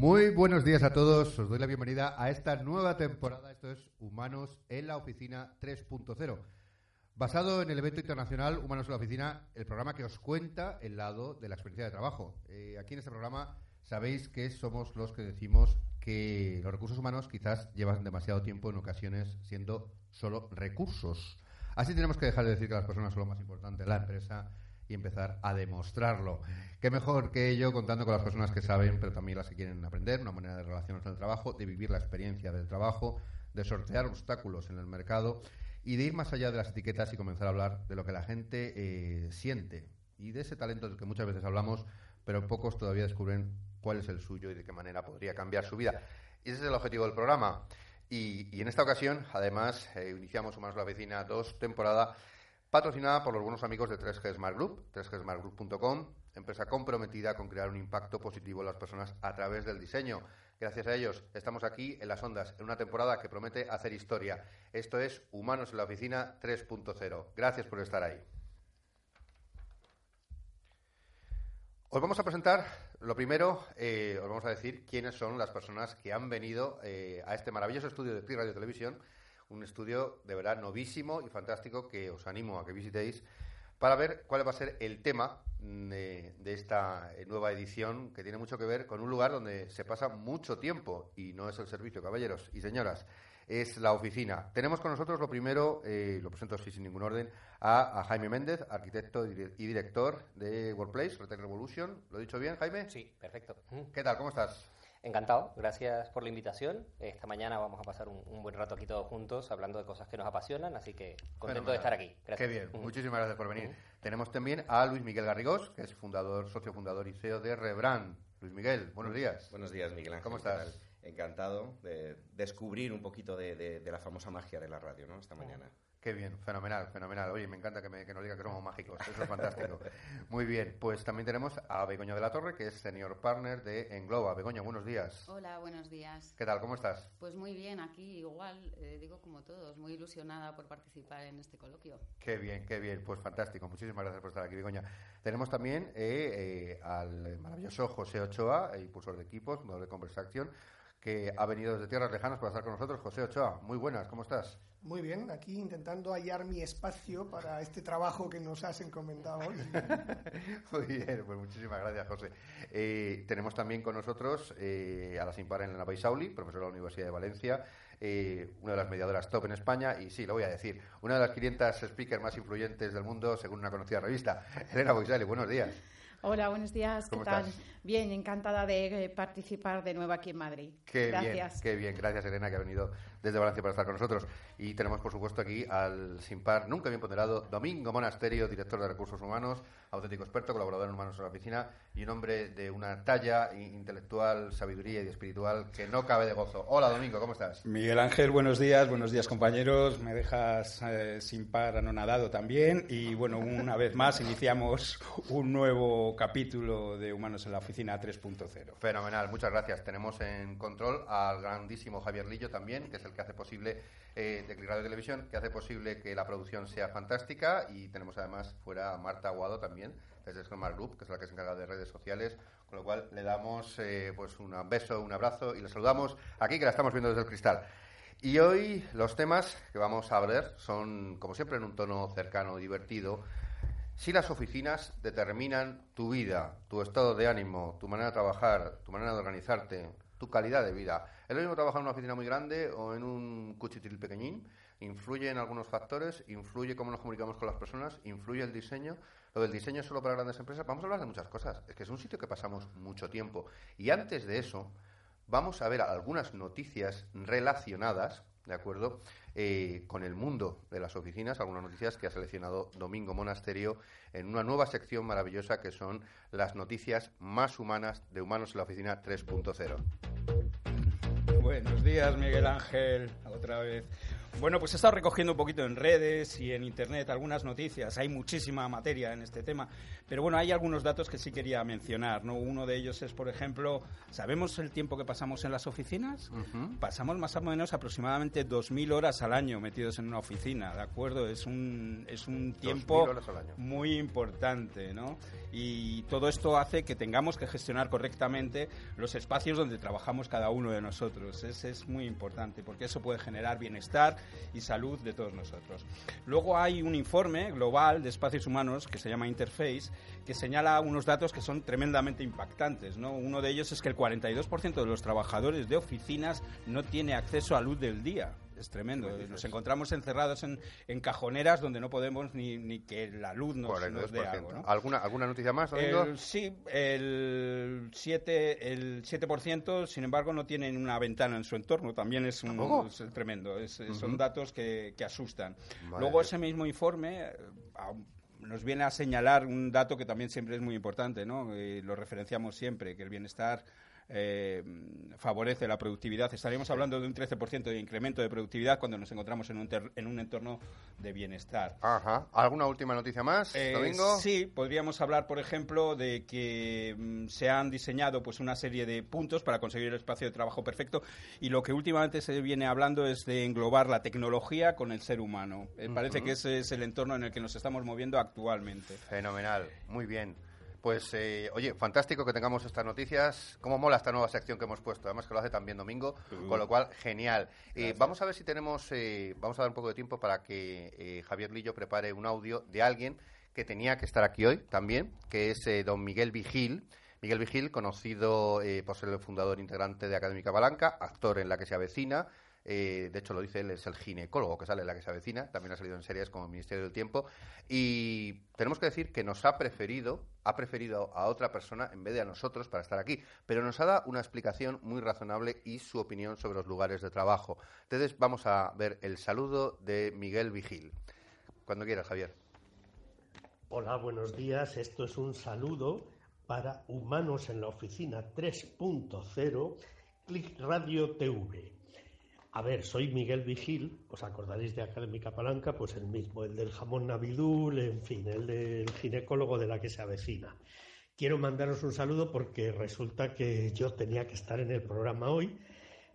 Muy buenos días a todos, os doy la bienvenida a esta nueva temporada, esto es Humanos en la Oficina 3.0. Basado en el evento internacional Humanos en la Oficina, el programa que os cuenta el lado de la experiencia de trabajo. Eh, aquí en este programa sabéis que somos los que decimos que los recursos humanos quizás llevan demasiado tiempo en ocasiones siendo solo recursos. Así tenemos que dejar de decir que las personas son lo más importante la empresa y empezar a demostrarlo. Qué mejor que ello contando con las personas que saben, pero también las que quieren aprender, una manera de relacionarse en el trabajo, de vivir la experiencia del trabajo, de sortear obstáculos en el mercado y de ir más allá de las etiquetas y comenzar a hablar de lo que la gente eh, siente y de ese talento del que muchas veces hablamos, pero pocos todavía descubren cuál es el suyo y de qué manera podría cambiar su vida. Y ese es el objetivo del programa. Y, en esta ocasión, además, eh, iniciamos Humanos la Vecina 2 temporada patrocinada por los buenos amigos de 3G Smart Group, 3gsmartgroup.com, empresa comprometida con crear un impacto positivo en las personas a través del diseño. Gracias a ellos estamos aquí en las ondas, en una temporada que promete hacer historia. Esto es Humanos en la Oficina 3.0. Gracias por estar ahí. Os vamos a presentar, lo primero, eh, os vamos a decir quiénes son las personas que han venido eh, a este maravilloso estudio de PRI Radio Televisión un estudio de verdad novísimo y fantástico que os animo a que visitéis para ver cuál va a ser el tema de, esta nueva edición que tiene mucho que ver con un lugar donde se pasa mucho tiempo y no es el servicio, caballeros y señoras, es la oficina. Tenemos con nosotros lo primero, eh, lo presento así sin ningún orden, a, Jaime Méndez, arquitecto y director de Workplace, Retech Revolution. ¿Lo he dicho bien, Jaime? Sí, perfecto. ¿Qué tal? ¿Cómo estás? Encantado, gracias por la invitación. Esta mañana vamos a pasar un, buen rato aquí todos juntos hablando de cosas que nos apasionan, así que contento de estar aquí. Qué bien, muchísimas gracias por venir. Tenemos también a Luis Miguel Garrigós, que es fundador, socio fundador y CEO de Rebrand. Luis Miguel, buenos días. Buenos días, Miguel Ángel. ¿Cómo estás? Encantado de descubrir un poquito de, la famosa magia de la radio, ¿no? Esta mañana. Qué bien, fenomenal, fenomenal. Oye, me encanta que, me, que nos diga que somos mágicos, eso es fantástico. Muy bien, pues también tenemos a Begoña de la Torre, que es senior partner de Engloba. Begoña, buenos días. Hola, buenos días. ¿Qué tal, cómo estás? Pues muy bien, aquí igual, eh, digo como todos, muy ilusionada por participar en este coloquio. Qué bien, qué bien, pues fantástico. Muchísimas gracias por estar aquí, Begoña. Tenemos también eh, eh, al maravilloso José Ochoa, impulsor de equipos, modelo de conversación, que ha venido desde tierras lejanas para estar con nosotros. José Ochoa, muy buenas, ¿cómo estás? Muy bien, aquí intentando hallar mi espacio para este trabajo que nos has encomendado hoy. Muy bien, pues muchísimas gracias, José. Eh, tenemos también con nosotros eh, a la Simpar Elena Baisauli, profesora de la Universidad de Valencia, eh, una de las mediadoras top en España y sí, lo voy a decir, una de las 500 speakers más influyentes del mundo según una conocida revista. Elena Baisauli, buenos días. Hola, buenos días. ¿Qué tal? Bien, encantada de participar de nuevo aquí en Madrid. Qué gracias. Bien, qué bien. Gracias, Elena, que ha venido desde Valencia para estar con nosotros. Y tenemos, por supuesto, aquí al sin par, nunca bien ponderado, Domingo Monasterio, director de Recursos Humanos, auténtico experto, colaborador en Humanos en la Oficina y un hombre de una talla intelectual, sabiduría y espiritual que no cabe de gozo. Hola, Domingo, ¿cómo estás? Miguel Ángel, buenos días, buenos días, compañeros. Me dejas eh, sin par anonadado también. Y bueno, una vez más iniciamos un nuevo capítulo de Humanos en la Oficina 3.0. Fenomenal, muchas gracias. Tenemos en control al grandísimo Javier Lillo también, que es el que hace posible eh, de Radio Televisión, que hace posible que la producción sea fantástica. Y tenemos además fuera a Marta Aguado también, desde Smart Group, que es la que se encarga de redes sociales. Con lo cual le damos eh, pues un beso, un abrazo y le saludamos aquí, que la estamos viendo desde el cristal. Y hoy los temas que vamos a ver son, como siempre, en un tono cercano, divertido Si las oficinas determinan tu vida, tu estado de ánimo, tu manera de trabajar, tu manera de organizarte, tu calidad de vida. ¿Es lo mismo trabajar en una oficina muy grande o en un cuchitril pequeñín? Influye en algunos factores, influye cómo nos comunicamos con las personas, influye el diseño. Lo del diseño es solo para grandes empresas. Vamos a hablar de muchas cosas. Es que es un sitio que pasamos mucho tiempo. Y antes de eso, vamos a ver algunas noticias relacionadas, ¿de acuerdo? Eh, con el mundo de las oficinas, algunas noticias que ha seleccionado Domingo Monasterio en una nueva sección maravillosa que son las noticias más humanas de Humanos en la Oficina 3.0. Buenos días, Miguel Ángel, otra vez. Bueno, pues he estado recogiendo un poquito en redes y en internet algunas noticias. Hay muchísima materia en este tema, pero bueno, hay algunos datos que sí quería mencionar. ¿no? Uno de ellos es, por ejemplo, ¿sabemos el tiempo que pasamos en las oficinas? Pasamos más o menos aproximadamente 2.000 horas al año metidos en una oficina, ¿de acuerdo? Es un, es un tiempo muy importante, ¿no? Y todo esto hace que tengamos que gestionar correctamente los espacios donde trabajamos cada uno de nosotros. Es, es muy importante porque eso puede generar bienestar y salud de todos nosotros. Luego hay un informe global de espacios humanos que se llama Interface que señala unos datos que son tremendamente impactantes. ¿no? Uno de ellos es que el 42% de los trabajadores de oficinas no tiene acceso a luz del día es tremendo. Nos encontramos encerrados en, en, cajoneras donde no podemos ni, ni que la luz nos, dé algo. ¿Alguna, ¿Alguna noticia más, sí, el 7, el 7%, sin embargo, no tienen una ventana en su entorno. También es, un, tremendo. Son datos que, que asustan. Luego, ese mismo informe eh, nos viene a señalar un dato que también siempre es muy importante, ¿no? Eh, lo referenciamos siempre, que el bienestar eh, favorece la productividad. Estaríamos hablando de un 13% de incremento de productividad cuando nos encontramos en un, en un entorno de bienestar. Ajá. ¿Alguna última noticia más, eh, Domingo? Sí, podríamos hablar, por ejemplo, de que mm, se han diseñado pues una serie de puntos para conseguir el espacio de trabajo perfecto y lo que últimamente se viene hablando es de englobar la tecnología con el ser humano. Eh, parece que ese es el entorno en el que nos estamos moviendo actualmente. Fenomenal, muy bien. Pues, eh, oye, fantástico que tengamos estas noticias. ¿Cómo mola esta nueva sección que hemos puesto? Además que lo hace también Domingo, con lo cual, genial. Eh, vamos a ver si tenemos, eh, vamos a dar un poco de tiempo para que Javier Lillo prepare un audio de alguien que tenía que estar aquí hoy también, que es don Miguel Vigil. Miguel Vigil, conocido por ser el fundador integrante de Académica Balanca, actor en la que se avecina, eh, de hecho, lo dice él, es el ginecólogo que sale en la que se avecina. También ha salido en series como Ministerio del Tiempo. Y tenemos que decir que nos ha preferido, ha preferido a otra persona en vez de a nosotros para estar aquí. Pero nos ha dado una explicación muy razonable y su opinión sobre los lugares de trabajo. Entonces, vamos a ver el saludo de Miguel Vigil. Cuando quieras, Javier. Hola, buenos días. Esto es un saludo para Humanos en la Oficina 3.0, Click Radio TV. A ver, soy Miguel Vigil, os acordaréis de Académica Palanca, pues el mismo, el del jamón navidul, en fin, el del ginecólogo de la que se avecina. Quiero mandaros un saludo porque resulta que yo tenía que estar en el programa hoy,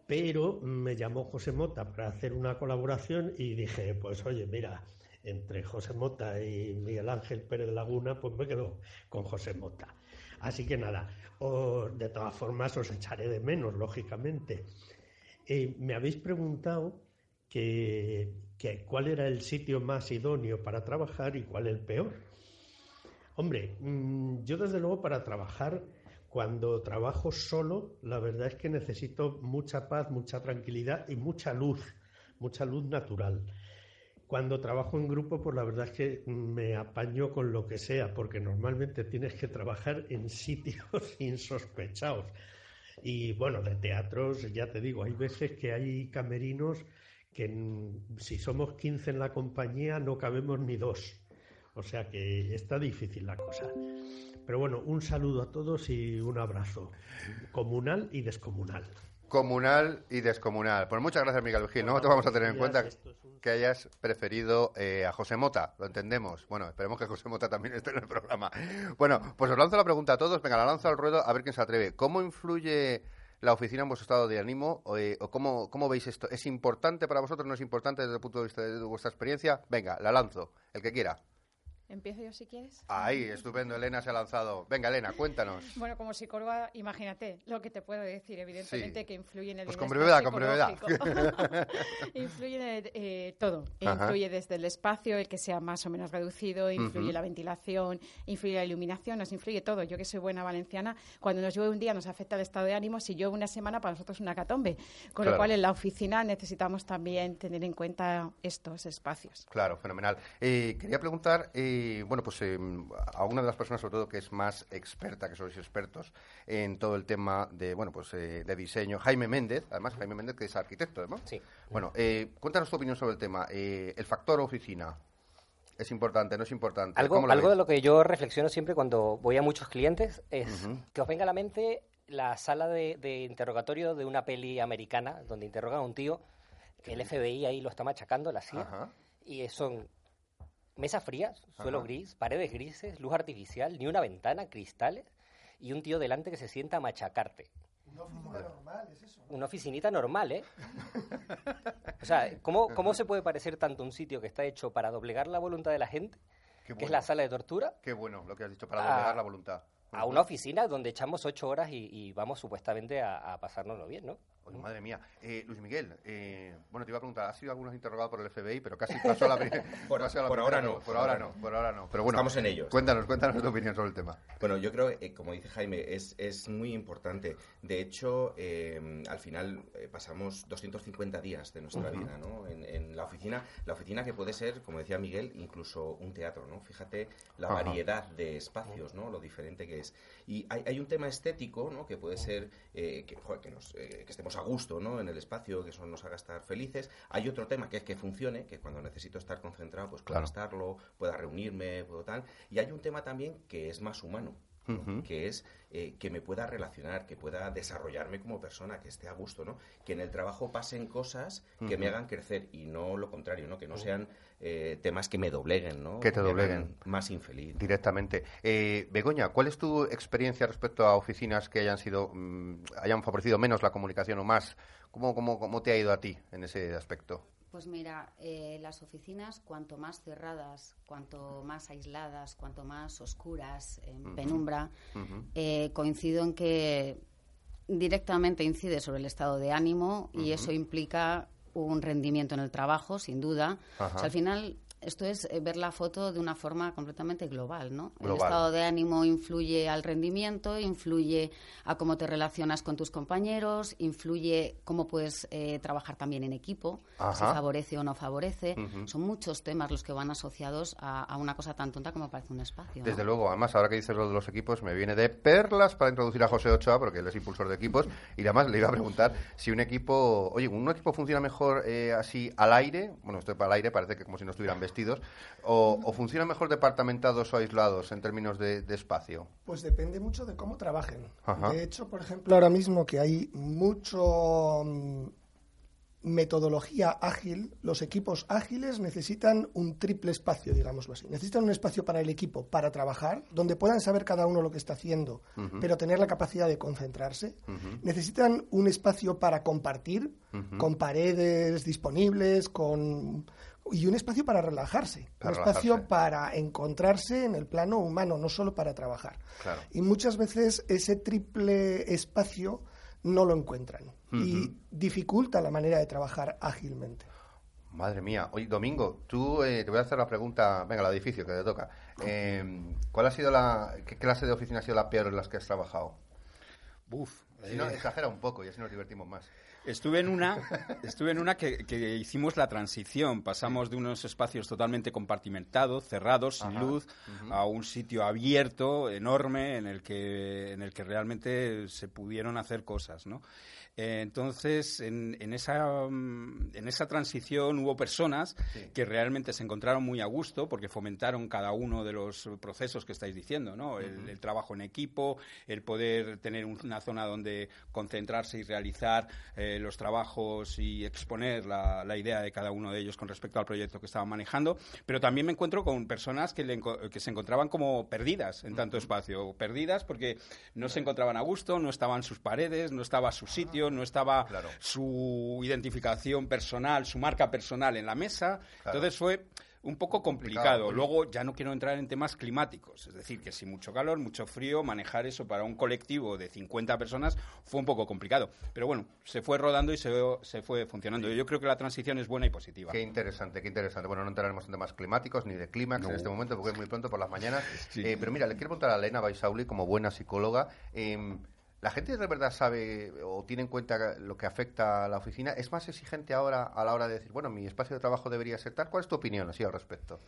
pero me llamó José Mota para hacer una colaboración y dije, pues oye, mira, entre José Mota y Miguel Ángel Pérez Laguna, pues me quedo con José Mota. Así que nada, de todas formas os echaré de menos, lógicamente. Eh, me habéis preguntado que, cuál era el sitio más idóneo para trabajar y cuál el peor. Hombre, mm, yo desde luego para trabajar, cuando trabajo solo, la verdad es que necesito mucha paz, mucha tranquilidad y mucha luz, mucha luz natural. Cuando trabajo en grupo, pues la verdad es que me apaño con lo que sea, porque normalmente tienes que trabajar en sitios insospechados. Y bueno, de teatros, ya te digo, hay veces que hay camerinos que si somos 15 en la compañía no cabemos ni dos. O sea que está difícil la cosa. Pero bueno, un saludo a todos y un abrazo. Comunal y descomunal. Comunal y descomunal. Pues muchas gracias, Miguel Vigil. No te vamos a tener en cuenta que hayas preferido eh, a José Mota, lo entendemos. Bueno, esperemos que José Mota también esté en el programa. Bueno, pues os lanzo la pregunta a todos. Venga, la lanzo al ruedo a ver quién se atreve. ¿Cómo influye la oficina en vuestro estado de ánimo? ¿O, eh, cómo, cómo, veis esto? ¿Es importante para vosotros? ¿No es importante desde el punto de vista de vuestra experiencia? Venga, la lanzo. El que quiera. Empiezo yo si quieres. Ahí, estupendo. Elena se ha lanzado. Venga, Elena, cuéntanos. Bueno, como psicóloga, imagínate lo que te puedo decir. Evidentemente que influye en el Pues con brevedad, con brevedad. influye en eh, todo. Influye desde el espacio, el que sea más o menos reducido, influye la ventilación, influye la iluminación, nos influye todo. Yo que soy buena valenciana, cuando nos llueve un día nos afecta el estado de ánimo, si llueve una semana para nosotros es una catombe. Con lo cual en la oficina necesitamos también tener en cuenta estos espacios. Claro, fenomenal. Eh, quería preguntar... Eh, bueno, pues eh, a una de las personas, sobre todo, que es más experta, que sois expertos en todo el tema de, bueno, pues eh, de diseño, Jaime Méndez, además Jaime Méndez que es arquitecto, ¿no? Sí. Bueno, eh, cuéntanos tu opinión sobre el tema. el factor oficina. ¿Es importante? ¿No es importante? Algo, algo de lo que yo reflexiono siempre cuando voy a muchos clientes es que os venga a la mente la sala de, de, interrogatorio de una peli americana donde interrogan a un tío, el FBI ahí lo está machacando, la CIA, y son Mesa fría, suelo gris, paredes grises, luz artificial, ni una ventana, cristales y un tío delante que se sienta a machacarte. Una oficina normal, es eso. Una oficinita normal, ¿eh? o sea, ¿cómo, ¿cómo se puede parecer tanto un sitio que está hecho para doblegar la voluntad de la gente, que es la sala de tortura? Qué bueno lo que has dicho, para doblegar la voluntad. A una oficina donde echamos ocho horas y, vamos supuestamente a, a pasárnoslo bien, ¿no? Madre mía. Eh, Luis Miguel, eh, bueno, te iba a preguntar, ¿has sido algunos interrogado por el FBI? Pero casi pasó la, primera. por, por ahora no. Por ahora no, por ahora no. Pero bueno, estamos en ellos. Cuéntanos, cuéntanos tu opinión sobre el tema. Bueno, yo creo, eh, como dice Jaime, es, es muy importante. De hecho, al final pasamos 250 días de nuestra vida, ¿no? En, la oficina, la oficina que puede ser, como decía Miguel, incluso un teatro, ¿no? Fíjate la variedad de espacios, ¿no? Lo diferente que es. Y hay, hay un tema estético, ¿no? Que puede ser que, que, nos, que estemos a gusto ¿no? en el espacio, que eso nos haga estar felices. Hay otro tema que es que funcione, que cuando necesito estar concentrado, pues pueda estarlo, pueda reunirme, puedo tal. Y hay un tema también que es más humano. Que es eh, que me pueda relacionar, que pueda desarrollarme como persona, que esté a gusto, ¿no? Que en el trabajo pasen cosas que me hagan crecer y no lo contrario, ¿no? Que no sean eh, temas que me dobleguen, ¿no? Que te dobleguen. Más infeliz. Directamente. Eh, Begoña, ¿cuál es tu experiencia respecto a oficinas que hayan sido, mm, hayan favorecido menos la comunicación o más? ¿Cómo, cómo, cómo te ha ido a ti en ese aspecto? Pues mira, eh, las oficinas, cuanto más cerradas, cuanto más aisladas, cuanto más oscuras, en penumbra, coincido en que directamente incide sobre el estado de ánimo y eso implica un rendimiento en el trabajo, sin duda. al final, esto es eh, ver la foto de una forma completamente global, ¿no? El estado de ánimo influye al rendimiento, influye a cómo te relacionas con tus compañeros, influye cómo puedes eh, trabajar también en equipo, si favorece o no favorece. Son muchos temas los que van asociados a, una cosa tan tonta como parece un espacio. Desde luego, además, ahora que dices lo de los equipos, me viene de perlas para introducir a José Ochoa, porque él es impulsor de equipos, y además le iba a preguntar si un equipo, oye, ¿un equipo funciona mejor eh, así al aire? Bueno, estoy para el aire, parece que como si no estuvieran vestidos o, o funcionan mejor departamentados o aislados en términos de, espacio? Pues depende mucho de cómo trabajen. De hecho, por ejemplo, ahora mismo que hay mucho mm, metodología ágil, los equipos ágiles necesitan un triple espacio, digámoslo así. Necesitan un espacio para el equipo, para trabajar, donde puedan saber cada uno lo que está haciendo, pero tener la capacidad de concentrarse. Necesitan un espacio para compartir, con paredes disponibles, con y un espacio para relajarse, un espacio para encontrarse en el plano humano, no solo para trabajar. Y muchas veces ese triple espacio no lo encuentran y dificulta la manera de trabajar ágilmente. Madre mía. Oye, Domingo, tú eh, te voy a hacer la pregunta, venga, la edificio que te toca. Em, ¿Cuál ha sido la, qué clase de oficina ha sido la peor en las que has trabajado? Uf. Si no, eh. exagera un poco y así nos divertimos más. Estuve en una, estuve en una que, hicimos la transición. Pasamos de unos espacios totalmente compartimentados, cerrados, sin luz, a un sitio abierto, enorme, en el que, en el que realmente se pudieron hacer cosas, ¿no? Entonces, en, esa, mm, en esa transición hubo personas que realmente se encontraron muy a gusto porque fomentaron cada uno de los procesos que estáis diciendo, ¿no? el, trabajo en equipo, el poder tener una zona donde concentrarse y realizar eh, los trabajos y exponer la, idea de cada uno de ellos con respecto al proyecto que estaban manejando. Pero también me encuentro con personas que, que se encontraban como perdidas en tanto espacio, perdidas porque no se encontraban a gusto, no estaban sus paredes, no estaba su sitio no estaba su identificación personal, su marca personal en la mesa. Entonces fue un poco complicado. Luego ya no quiero entrar en temas climáticos, es decir, que si mucho calor, mucho frío, manejar eso para un colectivo de 50 personas fue un poco complicado. Pero bueno, se fue rodando y se, se fue funcionando. Yo creo que la transición es buena y positiva. Qué interesante, qué interesante. Bueno, no entraremos en temas climáticos ni de clímax en este momento porque es muy pronto por las mañanas. Eh, pero mira, le quiero preguntar a Elena Baisauli, como buena psicóloga, eh, ¿La gente de verdad sabe o tiene en cuenta lo que afecta a la oficina? ¿Es más exigente ahora a la hora de decir, bueno, mi espacio de trabajo debería ser tal? ¿Cuál es tu opinión así al respecto?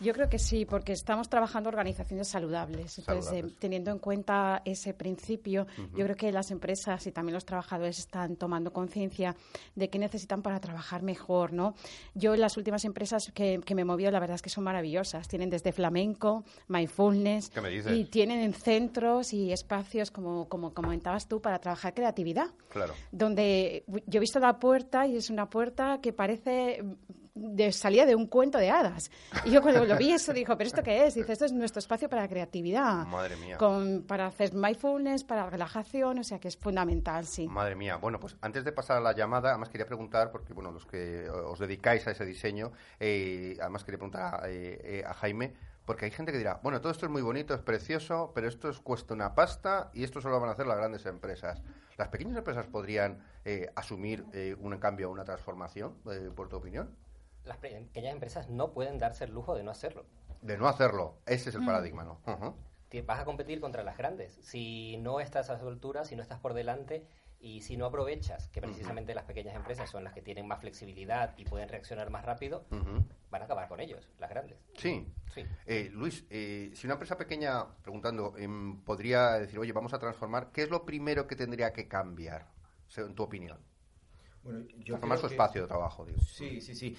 Yo creo que sí, porque estamos trabajando organizaciones saludables. Entonces, eh, teniendo en cuenta ese principio, yo creo que las empresas y también los trabajadores están tomando conciencia de qué necesitan para trabajar mejor, ¿no? Yo en las últimas empresas que, me he movido, la verdad es que son maravillosas. Tienen desde flamenco, mindfulness y tienen centros y espacios, como, como comentabas tú, para trabajar creatividad. Claro. Donde yo he visto la puerta y es una puerta que parece de, salía de un cuento de hadas. Y yo cuando lo vi eso dijo, ¿pero esto qué es? Dice, esto es nuestro espacio para creatividad. Madre mía. Con, para hacer mindfulness, para relajación, o sea que es fundamental, sí. Madre mía. Bueno, pues antes de pasar a la llamada, además quería preguntar, porque bueno, los que os dedicáis a ese diseño, eh, además quería preguntar a, eh, eh, a Jaime, porque hay gente que dirá, bueno, todo esto es muy bonito, es precioso, pero esto es, cuesta una pasta y esto solo van a hacer las grandes empresas. ¿Las pequeñas empresas podrían asumir un cambio, una transformación, por tu opinión? Las pequeñas empresas no pueden darse el lujo de no hacerlo. De no hacerlo, ese es el mm. paradigma, ¿no? Vas a competir contra las grandes. Si no estás a su altura, si no estás por delante y si no aprovechas que precisamente las pequeñas empresas son las que tienen más flexibilidad y pueden reaccionar más rápido, van a acabar con ellos, las grandes. Sí. sí. Eh, Luis, eh, si una empresa pequeña, preguntando, em, podría decir, oye, vamos a transformar, ¿qué es lo primero que tendría que cambiar, en tu opinión? Bueno, yo Formar su espacio de trabajo, digo. Sí, sí, sí.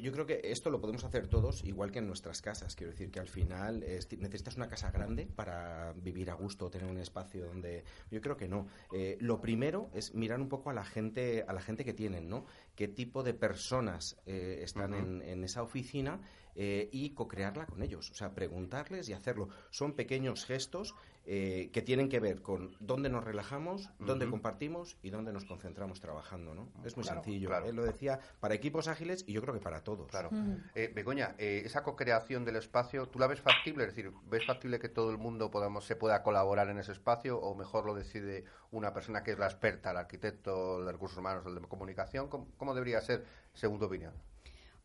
yo creo que esto lo podemos hacer todos igual que en nuestras casas. Quiero decir que al final necesitas una casa grande para vivir a gusto, tener un espacio donde. Yo creo que no. Eh, lo primero es mirar un poco a la gente, a la gente que tienen, ¿no? Qué tipo de personas eh, están en, en esa oficina eh, y co-crearla con ellos. O sea, preguntarles y hacerlo. Son pequeños gestos eh, que tienen que ver con dónde nos relajamos, dónde compartimos y dónde nos concentramos trabajando. ¿no? Es muy sencillo. Claro. Él lo decía para equipos ágiles y yo creo que para todos. Claro. Eh, Begoña, esa co-creación del espacio, ¿tú la ves factible? Es decir, ¿ves factible que todo el mundo podamos, se pueda colaborar en ese espacio o mejor lo decide una persona que es la experta, el arquitecto de recursos humanos, el de comunicación? cómo debería ser, según tu opinión?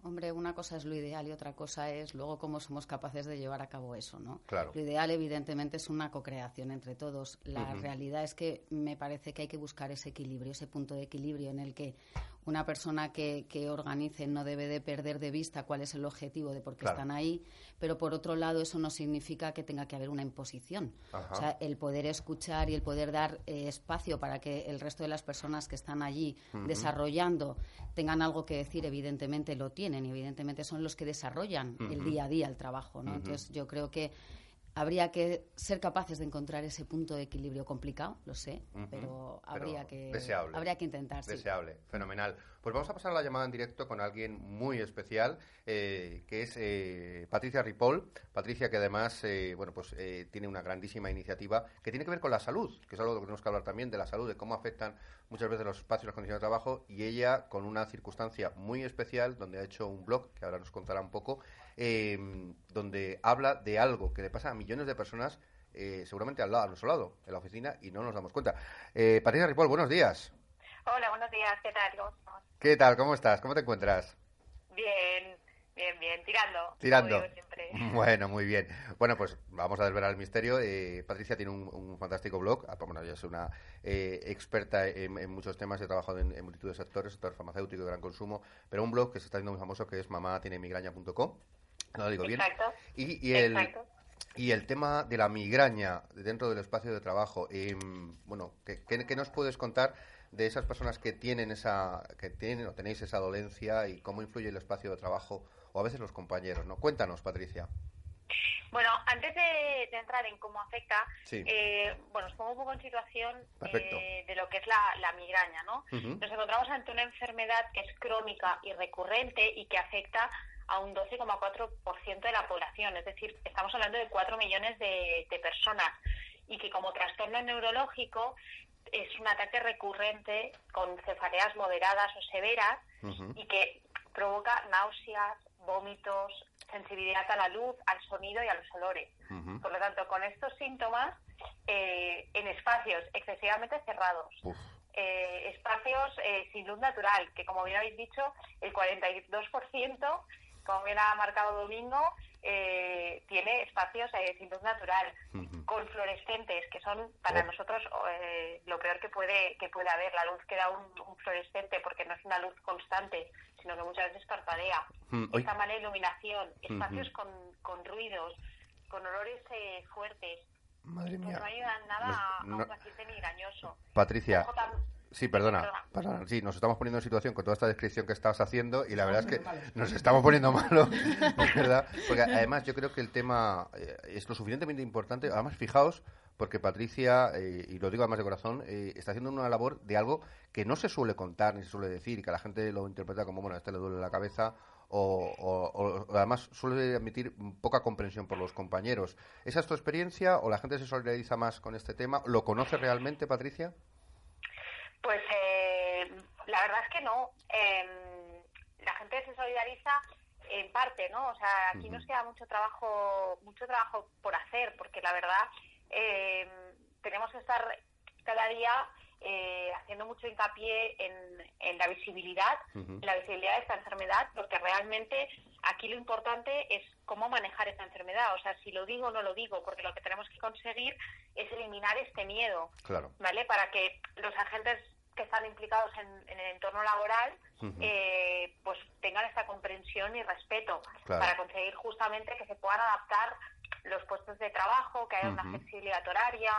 Hombre, una cosa es lo ideal y otra cosa es luego cómo somos capaces de llevar a cabo eso, ¿no? Claro. Lo ideal, evidentemente, es una co-creación entre todos. La realidad es que me parece que hay que buscar ese equilibrio, ese punto de equilibrio en el que una persona que, que, organice no debe de perder de vista cuál es el objetivo de por qué están ahí, pero por otro lado eso no significa que tenga que haber una imposición. O sea, el poder escuchar y el poder dar eh, espacio para que el resto de las personas que están allí desarrollando tengan algo que decir, evidentemente lo tienen y evidentemente son los que desarrollan el día a día el trabajo. ¿no? Entonces yo creo que habría que ser capaces de encontrar ese punto de equilibrio complicado, lo sé, pero habría que habría que intentar. Deseable, fenomenal. Pues vamos a pasar la llamada en directo con alguien muy especial, eh, que es eh, Patricia Ripoll. Patricia, que además, eh, bueno, pues tiene una grandísima iniciativa que tiene que ver con la salud, que es algo de lo que tenemos que hablar también de la salud, de cómo afectan muchas veces los espacios y las condiciones de trabajo. Y ella, con una circunstancia muy especial, donde ha hecho un blog que ahora nos contará un poco, Em, donde habla de algo que le pasa a millones de personas, eh, seguramente al lado, a nuestro lado, en la oficina, y no nos damos cuenta. Eh, Patricia Ripoll, buenos días. Hola, buenos días, ¿qué tal? ¿Cómo ¿Qué tal? ¿Cómo estás? ¿Cómo te encuentras? Bien, bien, bien, tirando. Tirando. Bueno, muy bien. Bueno, pues vamos a desvelar el misterio. Eh, Patricia tiene un, fantástico blog. Ah, bueno, ella es una eh, experta en, muchos temas. He trabajado en, en multitud de sectores, sector farmacéutico de gran consumo, pero un blog que se está haciendo muy famoso que es mamá-tiene-migraña.com no lo digo bien. Y, el, y el tema de la migraña dentro del espacio de trabajo, em, bueno, ¿qué, nos puedes contar de esas personas que tienen esa, que tienen o tenéis esa dolencia y cómo influye el espacio de trabajo o a veces los compañeros, ¿no? Cuéntanos, Patricia. Bueno, antes de, entrar en cómo afecta, eh, bueno, os pongo un poco en situación eh, de lo que es la, migraña, ¿no? Nos encontramos ante una enfermedad que es crónica y recurrente y que afecta a un 12,4% de la población, es decir, estamos hablando de 4 millones de, personas. Y que como trastorno neurológico es un ataque recurrente con cefaleas moderadas o severas y que provoca náuseas, vómitos, sensibilidad a la luz, al sonido y a los olores. Por lo tanto, con estos síntomas, eh, en espacios excesivamente cerrados, eh, espacios eh, sin luz natural, que como bien habéis dicho, el 42%, como bien ha marcado Domingo, eh, tiene espacios eh, sin luz natural, con fluorescentes, que son para oh. nosotros eh, lo peor que puede que puede haber. La luz que da un, fluorescente, porque no es una luz constante, sino que muchas veces parpadea. Esta mala iluminación, espacios con, con ruidos, con olores fuertes. Madre pues no ayudan nada a un paciente migrañoso. Patricia. Sí, perdona, Sí, nos estamos poniendo en situación con toda esta descripción que estabas haciendo y la verdad es que nos estamos poniendo malos, ¿verdad? Porque además yo creo que el tema eh, es lo suficientemente importante. Además, fijaos, porque Patricia, eh, y lo digo además de corazón, eh, está haciendo una labor de algo que no se suele contar ni se suele decir y que la gente lo interpreta como, bueno, a este le duele la cabeza o, además suele admitir poca comprensión por los compañeros. ¿Esa es tu experiencia o la gente se solidariza más con este tema? ¿Lo conoce realmente, Patricia? Pues eh, la verdad es que no. Em, la gente se solidariza en parte, ¿no? O sea, aquí nos queda mucho trabajo, mucho trabajo por hacer, porque la verdad em, tenemos que estar cada día eh, haciendo mucho hincapié en, la visibilidad, la visibilidad de esta enfermedad, porque realmente aquí lo importante es cómo manejar esta enfermedad. O sea, si lo digo o no lo digo, porque lo que tenemos que conseguir es eliminar este miedo, ¿vale? Para que los agentes que están implicados en, el entorno laboral eh, pues tengan esta comprensión y respeto para conseguir justamente que se puedan adaptar los puestos de trabajo, que haya una flexibilidad horaria,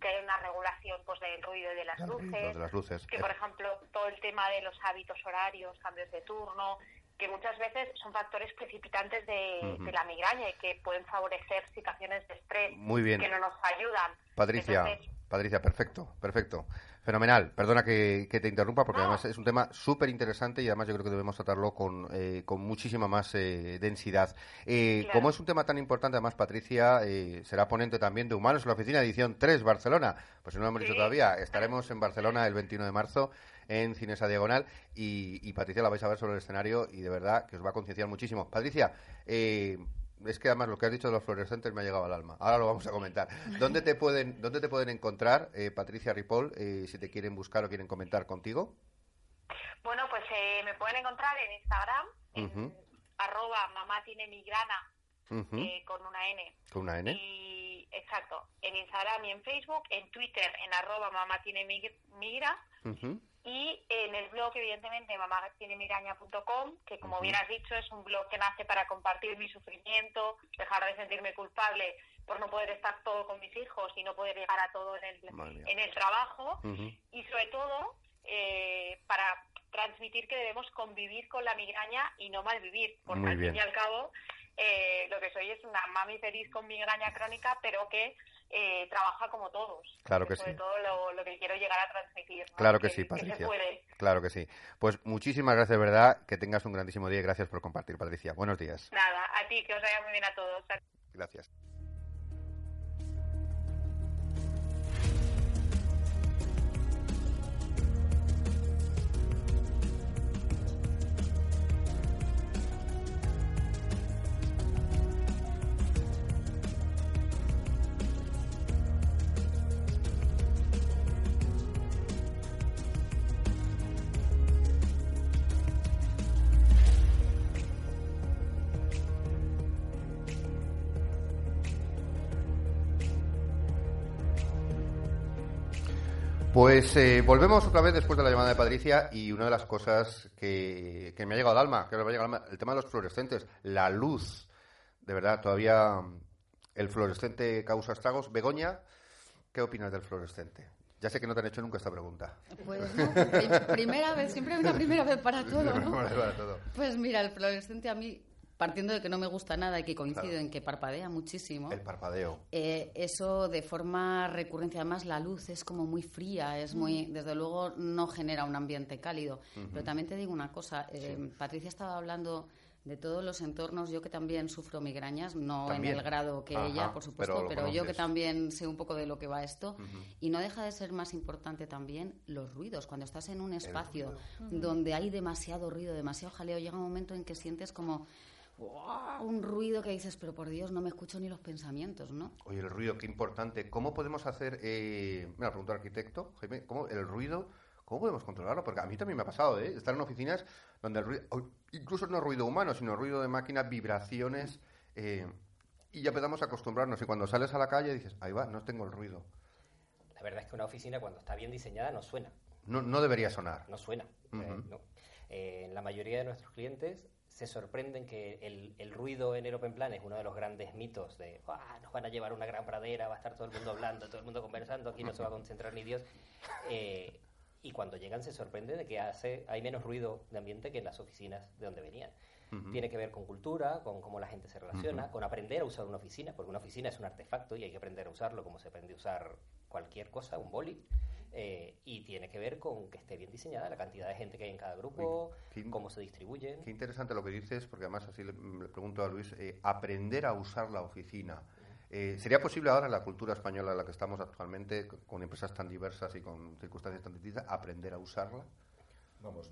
que haya una regulación pues del ruido y de las, luces, que por ejemplo todo el tema de los hábitos horarios, cambios de turno, que muchas veces son factores precipitantes de, la migraña y que pueden favorecer situaciones de estrés que no nos ayudan. Patricia, Patricia, perfecto, perfecto. Fenomenal. Perdona que, te interrumpa porque además es un tema súper interesante y además yo creo que debemos tratarlo con, eh, con muchísima más eh, densidad. Eh, como es un tema tan importante, además Patricia será ponente también de Humanos en la Oficina Edición 3 Barcelona. Pues si no lo hemos dicho todavía, estaremos en Barcelona el 21 de marzo en Cinesa Diagonal y, Patricia la vais a ver sobre el escenario y de verdad que os va a concienciar muchísimo. Patricia, es que además lo que has dicho de los fluorescentes me ha llegado al alma. Ahora lo vamos a comentar. ¿Dónde te pueden, dónde te pueden encontrar, eh, Patricia Ripoll, eh, si te quieren buscar o quieren comentar contigo? Bueno, pues eh, me pueden encontrar en Instagram, en arroba mamá tiene migrana, con una N. Con una N. Y, exacto, en Instagram y en Facebook, en Twitter, en arroba mamá tiene migra y en el blog, evidentemente, mamatinemiraña.com, que como bien has dicho, es un blog que nace para compartir mi sufrimiento, dejar de sentirme culpable por no poder estar todo con mis hijos y no poder llegar a todo en el, en el trabajo, y sobre todo eh, para transmitir que debemos convivir con la migraña y no malvivir, porque al fin y al cabo eh, lo que soy es una mami feliz con migraña crónica, pero que eh, trabaja como todos. Claro que sobre sí. todo lo, que quiero llegar a transmitir. Claro que, sí, Patricia. Claro que sí. Pues muchísimas gracias, verdad. Que tengas un grandísimo día y gracias por compartir, Patricia. Buenos días. Nada, a ti, que os vaya muy bien a todos. Gracias. Pues eh, volvemos otra vez después de la llamada de Patricia y una de las cosas que, me ha llegado al alma, que me ha llegado al alma, el tema de los fluorescentes, la luz. De verdad, todavía el fluorescente causa estragos. Begoña, ¿qué opinas del fluorescente? Ya sé que no te han hecho nunca esta pregunta. Pues no, primera vez, siempre hay una primera vez para todo, ¿no? Para todo. Pues mira, el fluorescente a mí partiendo de que no me gusta nada y que coincido en que parpadea muchísimo. El parpadeo. Eh, eso de forma recurrente, además la luz es como muy fría, es muy, mm. desde luego no genera un ambiente cálido. Pero también te digo una cosa, eh, Patricia estaba hablando de todos los entornos, yo que también sufro migrañas, no en el grado que ella, por supuesto, pero, yo que también sé un poco de lo que va esto, y no deja de ser más importante también los ruidos. Cuando estás en un espacio donde hay demasiado ruido, demasiado jaleo, llega un momento en que sientes como un ruido que dices, pero por Dios, no me escucho ni los pensamientos, ¿no? Oye, el ruido, qué importante. ¿Cómo podemos hacer, eh, me la pregunta al arquitecto, Jaime, ¿cómo el ruido, cómo podemos controlarlo? Porque a mí también me ha pasado, ¿eh? Estar en oficinas donde el ruido, incluso no ruido humano, sino ruido de máquina, vibraciones, eh, y ya empezamos a acostumbrarnos. Y cuando sales a la calle dices, ahí va, no tengo el ruido. La verdad es que una oficina cuando está bien diseñada no suena. No, no debería sonar. No suena. Eh, la mayoría de nuestros clientes se sorprenden que el, ruido en el Open Plan es uno de los grandes mitos de nos van a llevar una gran pradera, va a estar todo el mundo hablando, todo el mundo conversando, aquí no se va a concentrar ni Dios. Eh, y cuando llegan se sorprenden de que hace, hay menos ruido de ambiente que en las oficinas de donde venían. Tiene que ver con cultura, con cómo la gente se relaciona, con aprender a usar una oficina, porque una oficina es un artefacto y hay que aprender a usarlo como se aprende a usar cualquier cosa, un boli. Eh, y tiene que ver con que esté bien diseñada la cantidad de gente que hay en cada grupo, cómo se distribuyen. Qué interesante lo que dices, porque además así le, pregunto a Luis, eh, aprender a usar la oficina. Eh, ¿Sería posible ahora en la cultura española en la que estamos actualmente, con empresas tan diversas y con circunstancias tan distintas, aprender a usarla? Vamos,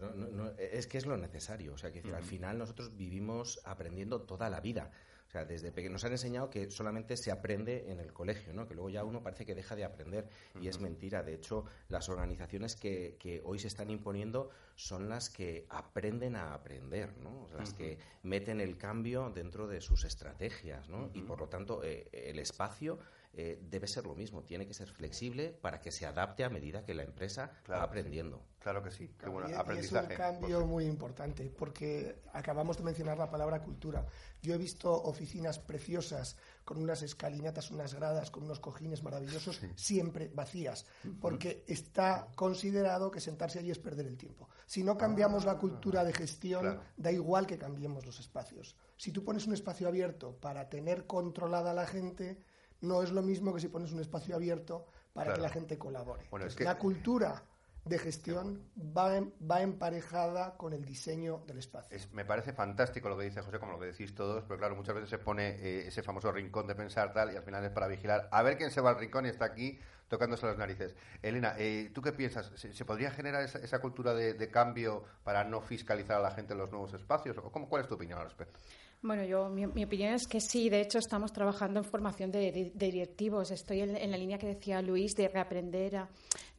es que es lo necesario. O sea, que al final nosotros vivimos aprendiendo toda la vida sea, desde pequeño nos han enseñado que solamente se aprende en el colegio, ¿no? Que luego ya uno parece que deja de aprender y es mentira. De hecho, las organizaciones que, que, hoy se están imponiendo son las que aprenden a aprender, ¿no? Las que meten el cambio dentro de sus estrategias, ¿no? Y por lo tanto, eh, el espacio eh, debe ser lo mismo, tiene que ser flexible para que se adapte a medida que la empresa va aprendiendo. Claro que sí, qué bueno, aprendizaje. es un cambio muy importante, porque acabamos de mencionar la palabra cultura. Yo he visto oficinas preciosas con unas escalinatas, unas gradas, con unos cojines maravillosos, siempre vacías, porque está considerado que sentarse allí es perder el tiempo. Si no cambiamos la cultura de gestión, da igual que cambiemos los espacios. Si tú pones un espacio abierto para tener controlada a la gente, no es lo mismo que si pones un espacio abierto para que la gente colabore. La cultura de gestión va, va emparejada con el diseño del espacio. me parece fantástico lo que dice José, como lo que decís todos, pero claro, muchas veces se pone eh, ese famoso rincón de pensar tal y al final es para vigilar a ver quién se va al rincón y está aquí tocándose las narices. Elena, eh, ¿tú qué piensas? ¿Se, podría generar esa, cultura de, cambio para no fiscalizar a la gente en los nuevos espacios? ¿O cómo, ¿Cuál es tu opinión al respecto? Bueno, yo mi, opinión es que sí. De hecho, estamos trabajando en formación de, directivos. Estoy en, la línea que decía Luis de reaprender, a,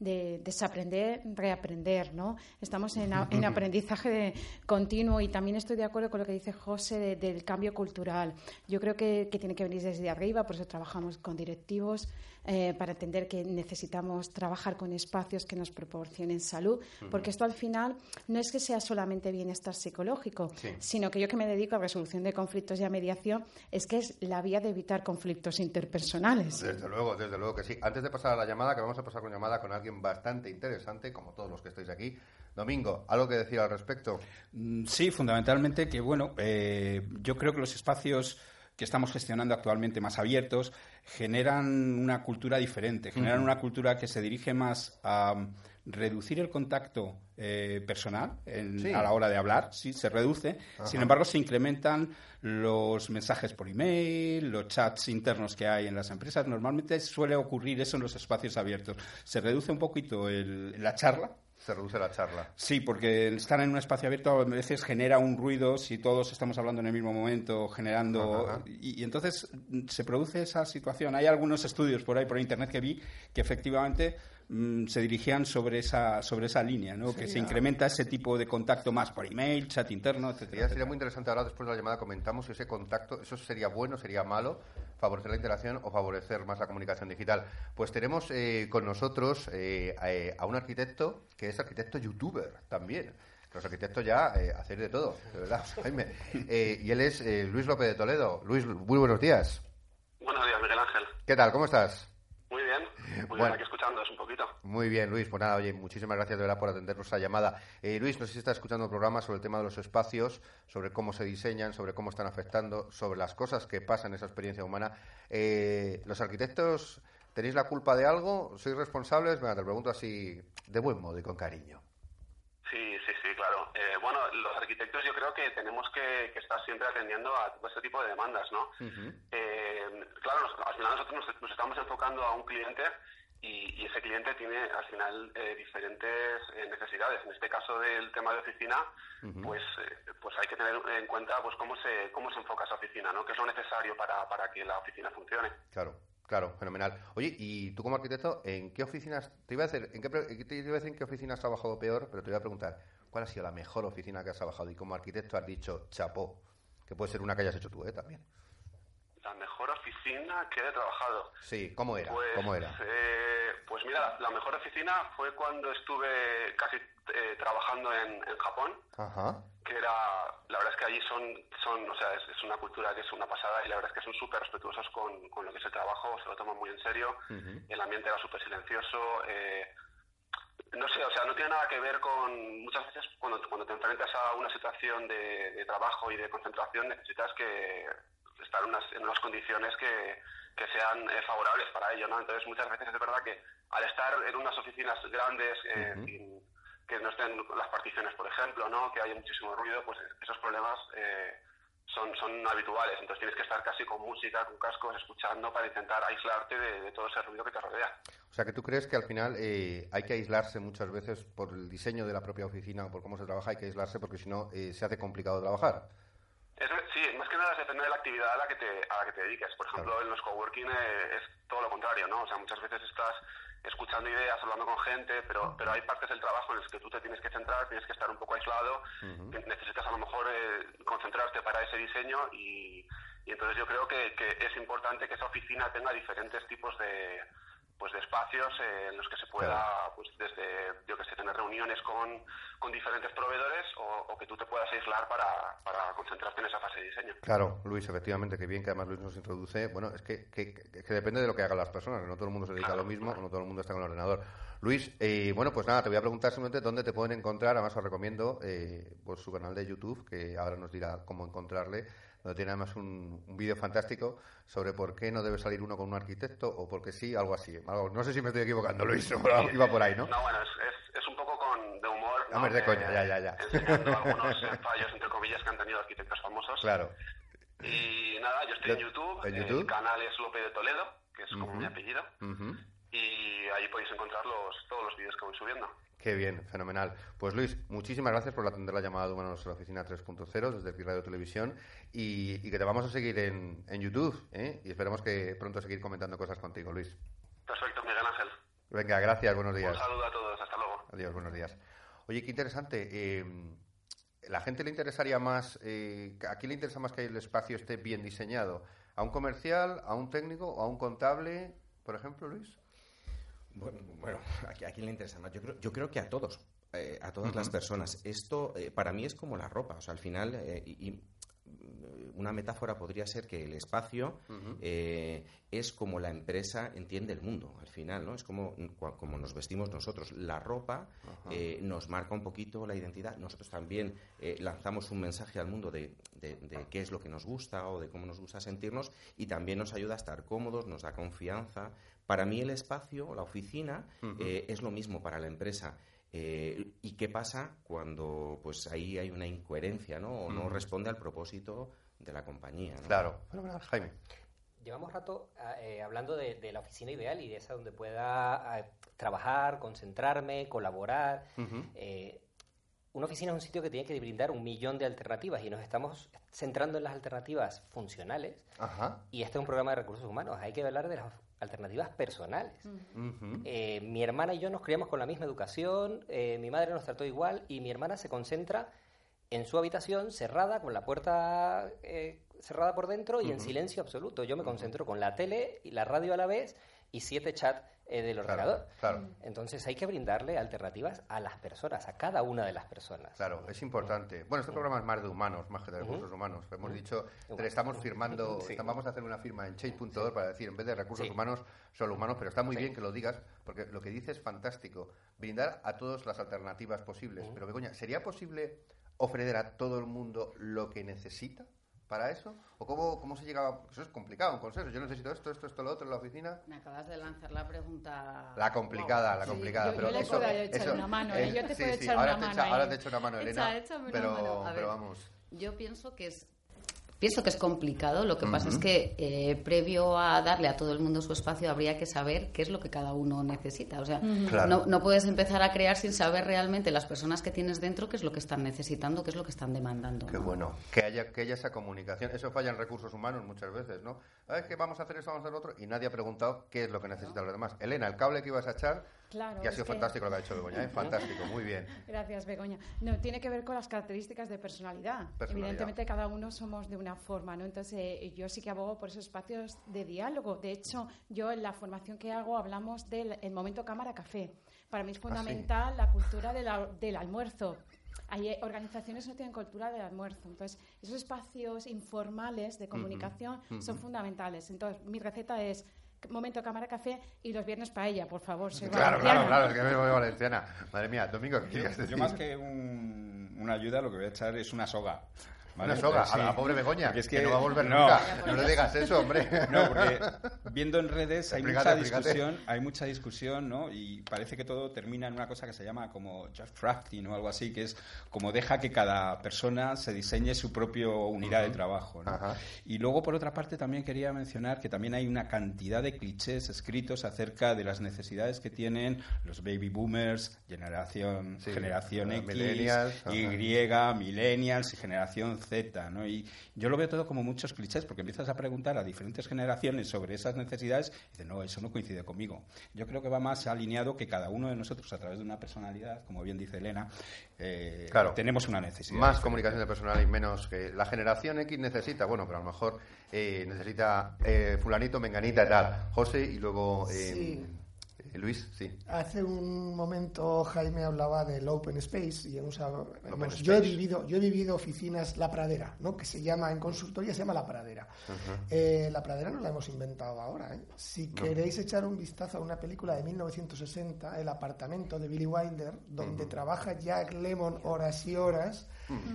de desaprender, reaprender, ¿no? Estamos en, aprendizaje continuo y también estoy de acuerdo con lo que dice José del cambio cultural. Yo creo que, que tiene que venir desde arriba, por eso trabajamos con directivos. Eh, para entender que necesitamos trabajar con espacios que nos proporcionen salud, porque esto al final no es que sea solamente bienestar psicológico, sino que yo que me dedico a resolución de conflictos y a mediación, es que es la vía de evitar conflictos interpersonales. Desde luego, desde luego que sí. Antes de pasar a la llamada, que vamos a pasar con llamada con alguien bastante interesante, como todos los que estáis aquí. Domingo, ¿algo que decir al respecto? Mm, sí, fundamentalmente que, bueno, eh, yo creo que los espacios que estamos gestionando actualmente más abiertos generan una cultura diferente, generan una cultura que se dirige más a reducir el contacto eh, personal a la hora de hablar, sí, se reduce. Sin embargo, se incrementan los mensajes por email, los chats internos que hay en las empresas. Normalmente suele ocurrir eso en los espacios abiertos. Se reduce un poquito la charla, se reduce la charla. Sí, porque estar en un espacio abierto a veces genera un ruido si todos estamos hablando en el mismo momento, generando... Y, entonces se produce esa situación. Hay algunos estudios por ahí, por internet que vi, que efectivamente mm, se dirigían sobre esa, sobre esa línea, ¿no? que se incrementa ese tipo de contacto más por email, chat interno, etc. Sería, muy interesante ahora, después de la llamada, comentamos si ese contacto, eso sería bueno, sería malo, favorecer la interacción o favorecer más la comunicación digital. Pues tenemos eh, con nosotros eh, eh, a un arquitecto que es arquitecto youtuber también. Los arquitectos ya hacen de todo, de verdad, Jaime. y él es Luis López de Toledo. Luis, muy buenos días. Buenos días, Miguel Ángel. ¿Qué tal? ¿Cómo estás? Muy bien, muy bien, aquí escuchándoos un poquito. Muy bien, Luis. Pues nada, oye, muchísimas gracias de verdad por atender nuestra llamada. Eh, Luis, no sé si está escuchando el programa sobre el tema de los espacios, sobre cómo se diseñan, sobre cómo están afectando, sobre las cosas que pasan en esa experiencia humana. Eh, ¿Los arquitectos tenéis la culpa de algo? ¿Sois responsables? Venga, te pregunto así de buen modo y con cariño. Sí, sí, sí, claro. Eh, bueno, los arquitectos yo creo que tenemos que, estar siempre atendiendo a todo este tipo de demandas, ¿no? claro, al final nosotros nos, estamos enfocando a un cliente y, ese cliente tiene al final eh, diferentes eh, necesidades. En este caso del tema de oficina, pues eh, pues hay que tener en cuenta pues cómo se cómo se enfoca esa oficina, ¿no? ¿Qué es lo necesario para, para que la oficina funcione? Claro. Claro, fenomenal. Oye, y tú como arquitecto, ¿en qué oficinas, te iba a decir, en qué, te iba a decir en qué oficina has trabajado peor, pero te voy a preguntar, ¿cuál ha sido la mejor oficina que has trabajado? Y como arquitecto has dicho, chapó, que puede ser una que hayas hecho tú, ¿eh? También la mejor oficina que he trabajado. Sí, ¿cómo era? Pues, ¿Cómo era? Eh, pues mira, la mejor oficina fue cuando estuve casi eh, trabajando en, Japón. Ajá. Que era, la verdad es que allí son, son o sea, es, una cultura que es una pasada y la verdad es que son súper respetuosos con, con, lo que es el trabajo, se lo toman muy en serio. El ambiente era súper silencioso. Eh, no sé, o sea, no tiene nada que ver con muchas veces cuando, cuando te enfrentas a una situación de, de trabajo y de concentración necesitas que estar en unas, en unas condiciones que, que sean eh, favorables para ello, ¿no? Entonces muchas veces es verdad que al estar en unas oficinas grandes eh, que no estén las particiones, por ejemplo, ¿no? Que haya muchísimo ruido, pues esos problemas eh, son, son habituales. Entonces tienes que estar casi con música, con cascos, escuchando para intentar aislarte de, todo ese ruido que te rodea. O sea, que tú crees que al final hay que aislarse muchas veces por el diseño de la propia oficina o por cómo se trabaja, hay que aislarse porque si no se hace complicado trabajar sí, más que nada depende de la actividad a la que te, a la que te dediques. Por ejemplo, en los coworking eh, es todo lo contrario, ¿no? O sea, muchas veces estás escuchando ideas, hablando con gente, pero, pero hay partes del trabajo en las que tú te tienes que centrar, tienes que estar un poco aislado, necesitas a lo mejor eh, concentrarte para ese diseño y, y entonces yo creo que, que es importante que esa oficina tenga diferentes tipos de, pues de espacios eh, en los que se pueda, pues desde, yo que sé, tener reuniones con, con diferentes proveedores o, que tú te puedas aislar para, para, concentrarte en esa fase de diseño. Claro, Luis, efectivamente, que bien que además Luis nos introduce. Bueno, es que, que, que depende de lo que hagan las personas, no todo el mundo se dedica a lo mismo, no todo el mundo está con el ordenador. Luis, eh, bueno, pues nada, te voy a preguntar simplemente dónde te pueden encontrar, además os recomiendo eh, pues su canal de YouTube, que ahora nos dirá cómo encontrarle donde tiene además un, vídeo fantástico sobre por qué no debe salir uno con un arquitecto o porque sí, algo así. no sé si me estoy equivocando, Luis, iba por ahí, ¿no? No, bueno, es, es, un poco con, de humor. No, de coña, ya, ya, ya. Enseñando algunos fallos, entre comillas, que han tenido arquitectos famosos. Claro. Y nada, yo estoy en YouTube. ¿En YouTube? El canal es López de Toledo, que es como mi apellido. Y ahí podéis encontrar los, todos los vídeos que voy subiendo. Qué bien, fenomenal. Pues Luis, muchísimas gracias por atender la llamada de Humanos a la Oficina 3.0 desde aquí Radio Televisión y, que te vamos a seguir en, YouTube ¿eh? y esperemos que pronto seguir comentando cosas contigo, Luis. Perfecto, Miguel Ángel. Venga, gracias, buenos días. Un saludo a todos, hasta luego. Adiós, buenos días. Oye, qué interesante. Eh, ¿La gente le interesaría más, eh, a quién le interesa más que el espacio esté bien diseñado? ¿A un comercial, a un técnico o a un contable, por ejemplo, Luis? Bueno, bueno ¿a, quién le interesa más? Yo creo, yo creo que a todos, eh, a todas las personas. Esto eh, para mí es como la ropa, o sea, al final, eh, y, una metáfora podría ser que el espacio es como la empresa entiende el mundo, al final, ¿no? Es como, como nos vestimos nosotros. La ropa nos marca un poquito la identidad. Nosotros también lanzamos un mensaje al mundo de, de, de, qué es lo que nos gusta o de cómo nos gusta sentirnos y también nos ayuda a estar cómodos, nos da confianza, para mí el espacio, la oficina, eh, es lo mismo para la empresa. Eh, ¿Y qué pasa cuando pues ahí hay una incoherencia ¿no? o no responde al propósito de la compañía? Claro. Jaime. Llevamos rato eh, hablando de, la oficina ideal y de esa donde pueda trabajar, concentrarme, colaborar. una oficina es un sitio que tiene que brindar un millón de alternativas y nos estamos centrando en las alternativas funcionales. Y este es un programa de recursos humanos. Hay que hablar de las alternativas personales. Eh, mi hermana y yo nos criamos con la misma educación, eh, mi madre nos trató igual y mi hermana se concentra en su habitación cerrada, con la puerta eh, cerrada por dentro y en silencio absoluto. Yo me concentro con la tele y la radio a la vez y siete chats eh, del ordenador. Claro, Entonces hay que brindarle alternativas a las personas, a cada una de las personas. Claro, es importante. Bueno, este programa es más de humanos, más que de recursos humanos. Hemos dicho, estamos firmando, vamos a hacer una firma en change.org para decir, en vez de recursos humanos, solo humanos, pero está muy bien que lo digas, porque lo que dices es fantástico. Brindar a todos las alternativas posibles. Pero, Begoña, ¿sería posible ofrecer a todo el mundo lo que necesita? Para eso? ¿O cómo, cómo se llega? Eso es complicado, un consejo. Yo necesito esto, esto, esto, lo otro en la oficina. Me acabas de lanzar la pregunta. La complicada, la complicada. yo, pero le eso, puedo echar una mano, ¿eh? Yo te puedo echar ahora una te mano. ahora te echo una mano, Elena. Echa, pero, una mano. pero vamos. Yo pienso que es Pienso que es complicado, lo que pasa es que eh, previo a darle a todo el mundo su espacio habría que saber qué es lo que cada uno necesita. O sea, no, no, puedes empezar a crear sin saber realmente las personas que tienes dentro qué es lo que están necesitando, qué es lo que están demandando. Qué bueno, que haya, que haya esa comunicación. Eso falla en recursos humanos muchas veces, ¿no? Ah, es que vamos a hacer esto, vamos a hacer lo otro, y nadie ha preguntado qué es lo que necesitan los demás. Elena, el cable que ibas a echar Claro, que ha sido fantástico lo que ha hecho Begoña, ¿eh? fantástico, muy bien. Gracias, Begoña. No, tiene que ver con las características de personalidad. Evidentemente, cada uno somos de una forma, ¿no? Entonces, eh, yo sí que abogo por esos espacios de diálogo. De hecho, yo en la formación que hago hablamos del momento cámara-café. Para mí es ah, fundamental la cultura del almuerzo. Hay eh, organizaciones que no tienen cultura del almuerzo. Entonces, esos espacios informales de comunicación son fundamentales. Entonces, mi receta es momento cámara café y los viernes paella, por favor. claro, claro, claro, es que me voy valenciana. Madre mía, Domingo, ¿qué quieres decir? Yo más que una ayuda, lo que voy a echar es una soga. Una soga, a la pobre Begoña, es que, no va a volver nunca. No le digas eso, hombre. No, porque viendo en redes hay mucha discusión, hay mucha discusión, ¿no? Y parece que todo termina en una cosa que se llama como just crafting o algo así, que es como deja que cada persona se diseñe su propia unidad de trabajo, ¿no? Y luego, por otra parte, también quería mencionar que también hay una cantidad de clichés escritos acerca de las necesidades que tienen los baby boomers, generación, generación X, Y, millennials y generación Z, ¿no? Y yo lo veo todo como muchos clichés, porque empiezas a preguntar a diferentes generaciones sobre esas necesidades y dices, no, eso no coincide conmigo. Yo creo que va más alineado que cada uno de nosotros, a través de una personalidad, como bien dice Elena, eh, tenemos una necesidad. Más comunicación de personal y menos que la generación X necesita, bueno, pero a lo mejor eh, necesita eh, fulanito, menganita y tal. José y luego... Sí. Luis, sí. Hace un momento Jaime hablaba del Open Space y hemos, yo he vivido yo he vivido oficinas La Pradera, ¿no? que se llama en consultoría se llama La Pradera. Eh, la Pradera no la hemos inventado ahora. ¿eh? Si queréis echar un vistazo a una película de 1960, El apartamento de Billy Wilder, donde trabaja Jack Lemon horas y horas.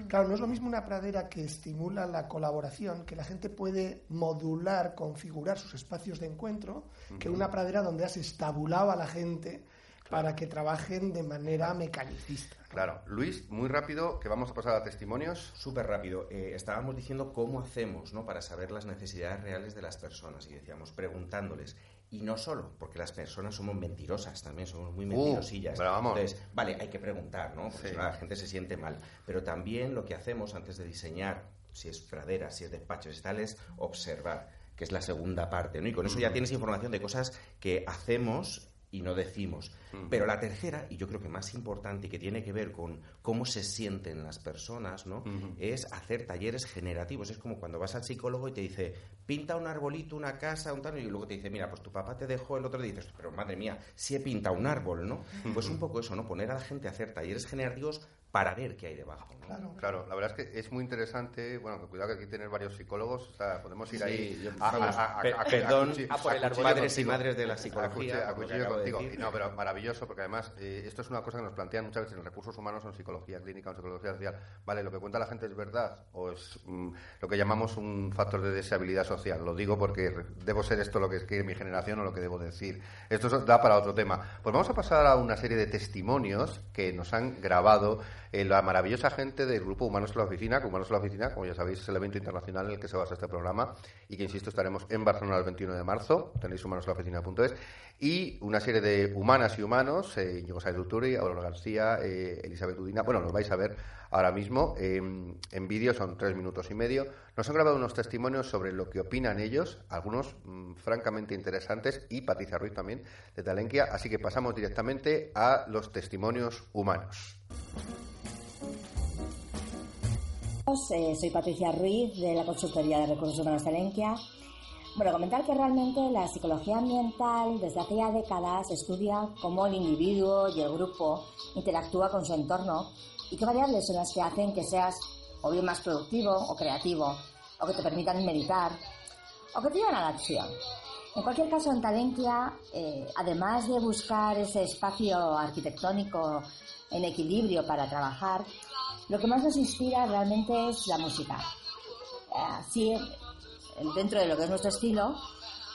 Claro, no es lo mismo una pradera que estimula la colaboración, que la gente puede modular, configurar sus espacios de encuentro, que una pradera donde has estabulado a la gente para que trabajen de manera mecanicista. Claro. Luis, muy rápido, que vamos a pasar a testimonios. Súper rápido. Eh, estábamos diciendo cómo hacemos ¿no? para saber las necesidades reales de las personas y decíamos preguntándoles. Y no solo, porque las personas somos mentirosas también, somos muy uh, mentirosillas. Entonces, vale, hay que preguntar, ¿no? Porque la gente se siente mal. Pero también lo que hacemos antes de diseñar, si es pradera, si es despacho, si tal, es observar que es la segunda parte, ¿no? Y con eso ya tienes información de cosas que hacemos y no decimos. Pero la tercera, y yo creo que más importante y que tiene que ver con cómo se sienten las personas, ¿no? Es hacer talleres generativos. Es como cuando vas al psicólogo y te dice, pinta un arbolito, una casa, un tal, y luego te dice, mira, pues tu papá te dejó el otro día, y dices, pero madre mía, si he pintado un árbol, ¿no? Pues un poco eso, ¿no? Poner a la gente a hacer talleres generativos para ver qué hay debajo. Claro, claro. La verdad es que es muy interesante. Bueno, cuidado que aquí tienes varios psicólogos. O sea, podemos ir ahí a, perdón, a, por el padres y madres de la psicología. No, pero maravilloso, porque además eh, esto es una cosa que nos plantean muchas veces en recursos humanos en psicología clínica o en psicología social. Vale, lo que cuenta la gente es verdad o es mm, lo que llamamos un factor de deseabilidad social. Lo digo porque debo ser esto lo que es mi generación o lo que debo decir. Esto da para otro tema. Pues vamos a pasar a una serie de testimonios que nos han grabado eh, la maravillosa gente del grupo Humanos en la Oficina, que Humanos en la Oficina, como ya sabéis, es el evento internacional en el que se basa este programa y que, insisto, estaremos en Barcelona el 21 de marzo, tenéis humanoslaoficina.es, y una serie de humanas y humanos, eh, Diego Saez Aurora García, eh, Elizabeth Udina, bueno, los vais a ver ahora mismo. En vídeo, son tres minutos y medio. Nos han grabado unos testimonios sobre lo que opinan ellos, algunos mm, francamente interesantes, y Patricia Ruiz también, de Talenquia, así que pasamos directamente a los testimonios humanos. Eh, soy Patricia Ruiz de la Consultoría de Recursos Humanos de Lenquia. Bueno, comentar que realmente la psicología ambiental desde hace ya décadas estudia cómo el individuo y el grupo interactúa con su entorno y qué variables son las que hacen que seas o bien más productivo o creativo, o que te permitan meditar, o que te lleven a la acción. En cualquier caso, en Talentia, eh, además de buscar ese espacio arquitectónico en equilibrio para trabajar, lo que más nos inspira realmente es la música. Así, dentro de lo que es nuestro estilo,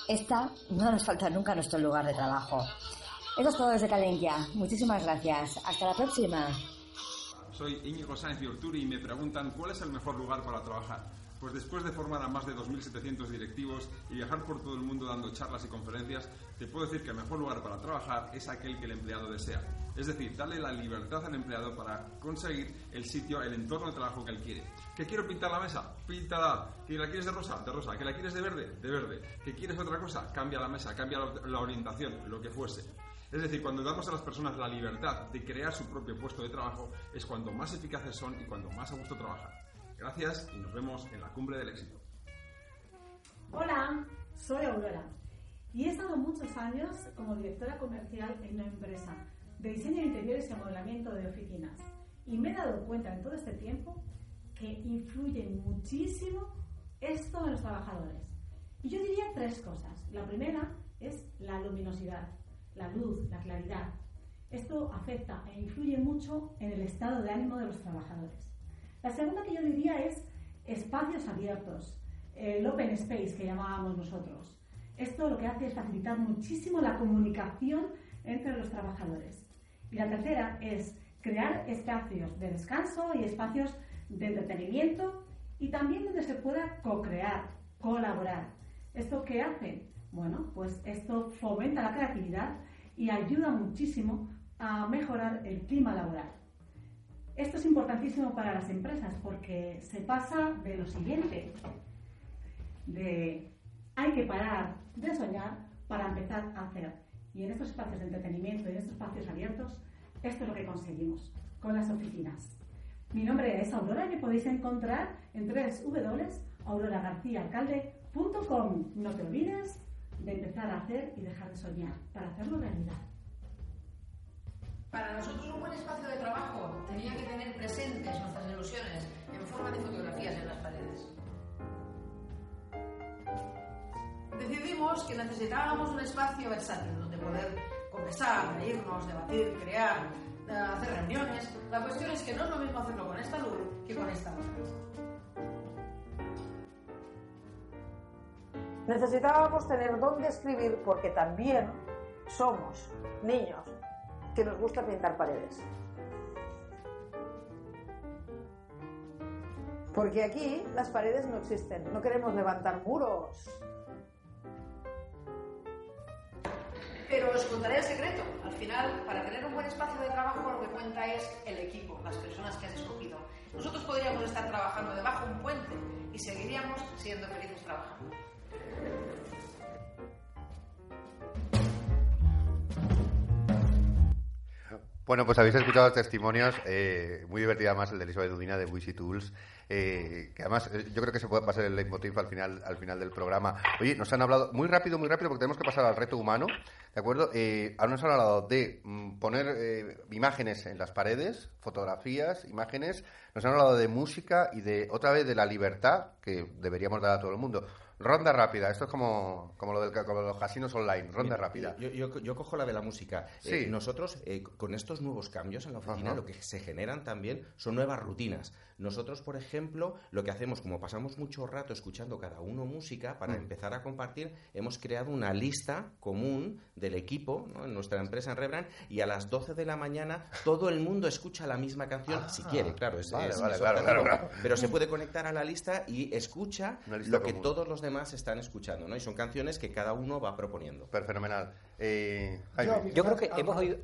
esta no nos falta nunca nuestro lugar de trabajo. Eso es todo desde Calenquia. Muchísimas gracias. Hasta la próxima. Soy Íñigo Sáenz de Urturi y me preguntan cuál es el mejor lugar para trabajar. Pues después de formar a más de 2.700 directivos y viajar por todo el mundo dando charlas y conferencias, te puedo decir que el mejor lugar para trabajar es aquel que el empleado desea. Es decir, darle la libertad al empleado para conseguir el sitio, el entorno de trabajo que él quiere. ¿Que quiero pintar la mesa? Píntala. ¿Que la quieres de rosa? De rosa. ¿Que la quieres de verde? De verde. ¿Que quieres otra cosa? Cambia la mesa, cambia la orientación, lo que fuese. Es decir, cuando damos a las personas la libertad de crear su propio puesto de trabajo, es cuando más eficaces son y cuando más a gusto trabajan. Gracias y nos vemos en la cumbre del éxito. Hola, soy Aurora y he estado muchos años como directora comercial en una empresa de diseño de interiores y amodelamiento de oficinas. Y me he dado cuenta en todo este tiempo que influye muchísimo esto en los trabajadores. Y yo diría tres cosas. La primera es la luminosidad, la luz, la claridad. Esto afecta e influye mucho en el estado de ánimo de los trabajadores. La segunda que yo diría es espacios abiertos, el open space que llamábamos nosotros. Esto lo que hace es facilitar muchísimo la comunicación entre los trabajadores. Y la tercera es crear espacios de descanso y espacios de entretenimiento y también donde se pueda co-crear, colaborar. ¿Esto qué hace? Bueno, pues esto fomenta la creatividad y ayuda muchísimo a mejorar el clima laboral. Esto es importantísimo para las empresas porque se pasa de lo siguiente, de hay que parar de soñar para empezar a hacer. Y en estos espacios de entretenimiento y en estos espacios abiertos, esto es lo que conseguimos con las oficinas. Mi nombre es Aurora y me podéis encontrar en www.auroragarciaalcalde.com. No te olvides de empezar a hacer y dejar de soñar para hacerlo realidad. Para nosotros un buen espacio de trabajo tenía que tener presentes nuestras ilusiones en forma de fotografías en las paredes. Decidimos que necesitábamos un espacio versátil donde poder conversar, reírnos, debatir, crear, hacer reuniones. La cuestión es que no es lo mismo hacerlo con esta luz que con esta otra. Necesitábamos tener dónde escribir porque también somos niños que nos gusta pintar paredes. Porque aquí las paredes no existen, no queremos levantar muros. Pero os contaré el secreto. Al final, para tener un buen espacio de trabajo, lo que cuenta es el equipo, las personas que has escogido. Nosotros podríamos estar trabajando debajo de un puente y seguiríamos siendo felices trabajando. Bueno, pues habéis escuchado los testimonios, eh, muy divertida más el de Elizabeth Dudina de Wishy Tools, eh, que además eh, yo creo que se puede, va a ser el leitmotiv al final, al final del programa. Oye, nos han hablado muy rápido, muy rápido, porque tenemos que pasar al reto humano, ¿de acuerdo? Eh, ahora nos han hablado de mm, poner imágenes en las paredes, fotografías, imágenes, nos han hablado de música y de, otra vez, de la libertad que deberíamos dar a todo el mundo. Ronda rápida, esto es como, como, lo del, como los casinos online, ronda rápida. Yo, yo, cojo la de la música. Sí. nosotros, con estos nuevos cambios en la oficina, lo que se generan también son nuevas rutinas. Nosotros, por ejemplo, lo que hacemos, como pasamos mucho rato escuchando cada uno música, para mm. empezar a compartir, hemos creado una lista común del equipo en nuestra empresa en Rebrand y a las 12 de la mañana todo el mundo escucha la misma canción, si ah, quiere, claro. Es, vale, vale, claro, Pero se puede conectar a la lista y escucha lo que todos los demás están escuchando, ¿no? Y son canciones que cada uno va proponiendo. Fenomenal. Eh, yo, creo que hemos oído,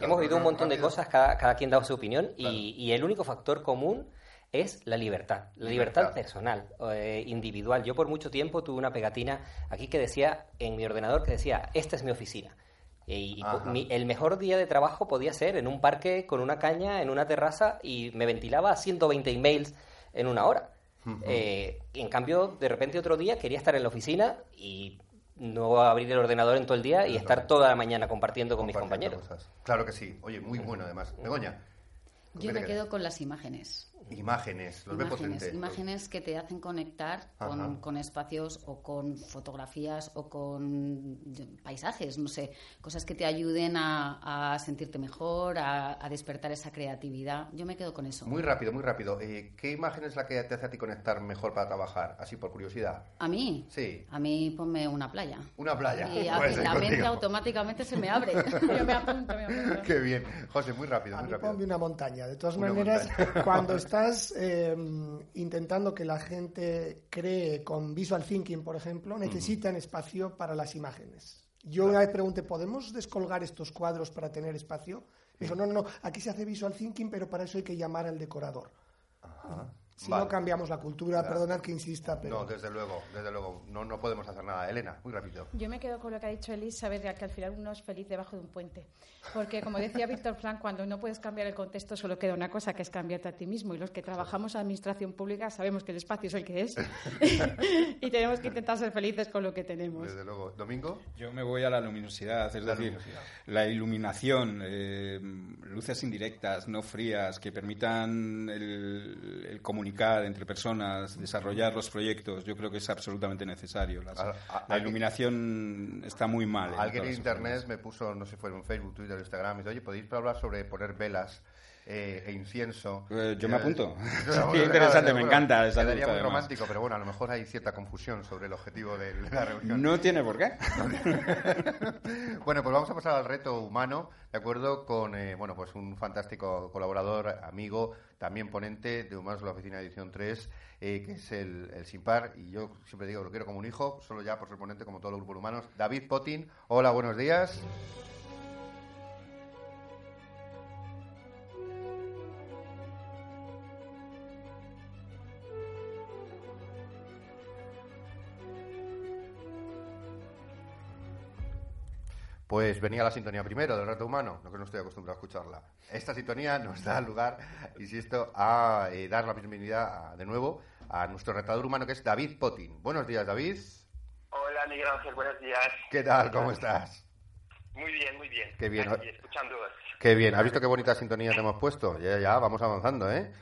hemos oído un montón de cosas, cada, cada quien da su opinión, y, y, el único factor común es la libertad, la libertad, personal, eh, individual. Yo por mucho tiempo tuve una pegatina aquí que decía, en mi ordenador, que decía, esta es mi oficina. Y el mejor día de trabajo podía ser en un parque con una caña, en una terraza, y me ventilaba 120 emails en una hora. Eh, en cambio, de repente otro día quería estar en la oficina y no abrir el ordenador en todo el día y estar toda la mañana compartiendo con mis compañeros. Claro que sí. Oye, muy bueno además. Begoña. Yo me quedo con las imágenes. Imágenes, los imágenes, imágenes que te hacen conectar con, espacios o con fotografías o con paisajes, no sé, cosas que te ayuden a, sentirte mejor, a, despertar esa creatividad. Yo me quedo con eso. Muy rápido, muy rápido. Eh, ¿Qué imagen es la que te hace a ti conectar mejor para trabajar? Así por curiosidad. ¿A mí? Sí. A mí ponme una playa. Una playa. Y pues la mente automáticamente se me abre. Qué bien. José, muy rápido, muy rápido. Ponme una montaña. De todas maneras, cuando está estás em, intentando que la gente cree con visual thinking, por ejemplo, necesitan espacio para las imágenes. Yo una vez pregunté, ¿podemos descolgar estos cuadros para tener espacio? Dijo, no, no, no, aquí se hace visual thinking, pero para eso hay que llamar al decorador. Ajá. Si no cambiamos la cultura, perdonad que insista, pero... No, desde luego, desde luego, no, no podemos hacer nada. Elena, muy rápido. Yo me quedo con lo que ha dicho Elis, saber que al final uno es feliz debajo de un puente. Porque, como decía Víctor Frank, cuando no puedes cambiar el contexto solo queda una cosa, que es cambiarte a ti mismo. Y los que trabajamos en administración pública sabemos que el espacio es el que es. y tenemos que intentar ser felices con lo que tenemos. Desde luego. ¿Domingo? Yo me voy a la luminosidad, es decir, la iluminación, eh, luces indirectas, no frías, que permitan el, el comunicar entre personas, desarrollar los proyectos, yo creo que es absolutamente necesario. la iluminación está muy mal. Alguien en internet me puso, no sé si fue en Facebook, Twitter, Instagram, y dice, oye, ¿podéis hablar sobre poner velas eh, e incienso. Eh, yo me apunto. Qué interesante, me encanta. Esa Quedaría muy romántico, pero bueno, a lo mejor hay cierta confusión sobre el objetivo de la reunión. No tiene por qué. bueno, pues vamos a pasar al reto humano, ¿de acuerdo? Con, eh, bueno, pues un fantástico colaborador, amigo, también ponente de Humanos de la Oficina de Edición 3, que es el, el Simpar, y yo siempre digo, lo quiero como un hijo, solo ya por ser ponente como todos los grupos humanos. David Potin, hola, buenos días. Pues venía la sintonía primero del reto humano, lo que no estoy acostumbrado a escucharla. Esta sintonía nos da lugar, insisto, a eh, dar la bienvenida de nuevo a nuestro retador humano que es David Potin. Buenos días, David. Hola, Miguel Ángel, buenos días. ¿Qué tal? ¿Cómo estás? Muy bien, muy bien. Qué bien. Aquí, escuchando. Qué bien. ¿Has visto qué bonita sintonía te hemos puesto? Ya, ya, vamos avanzando, ¿eh?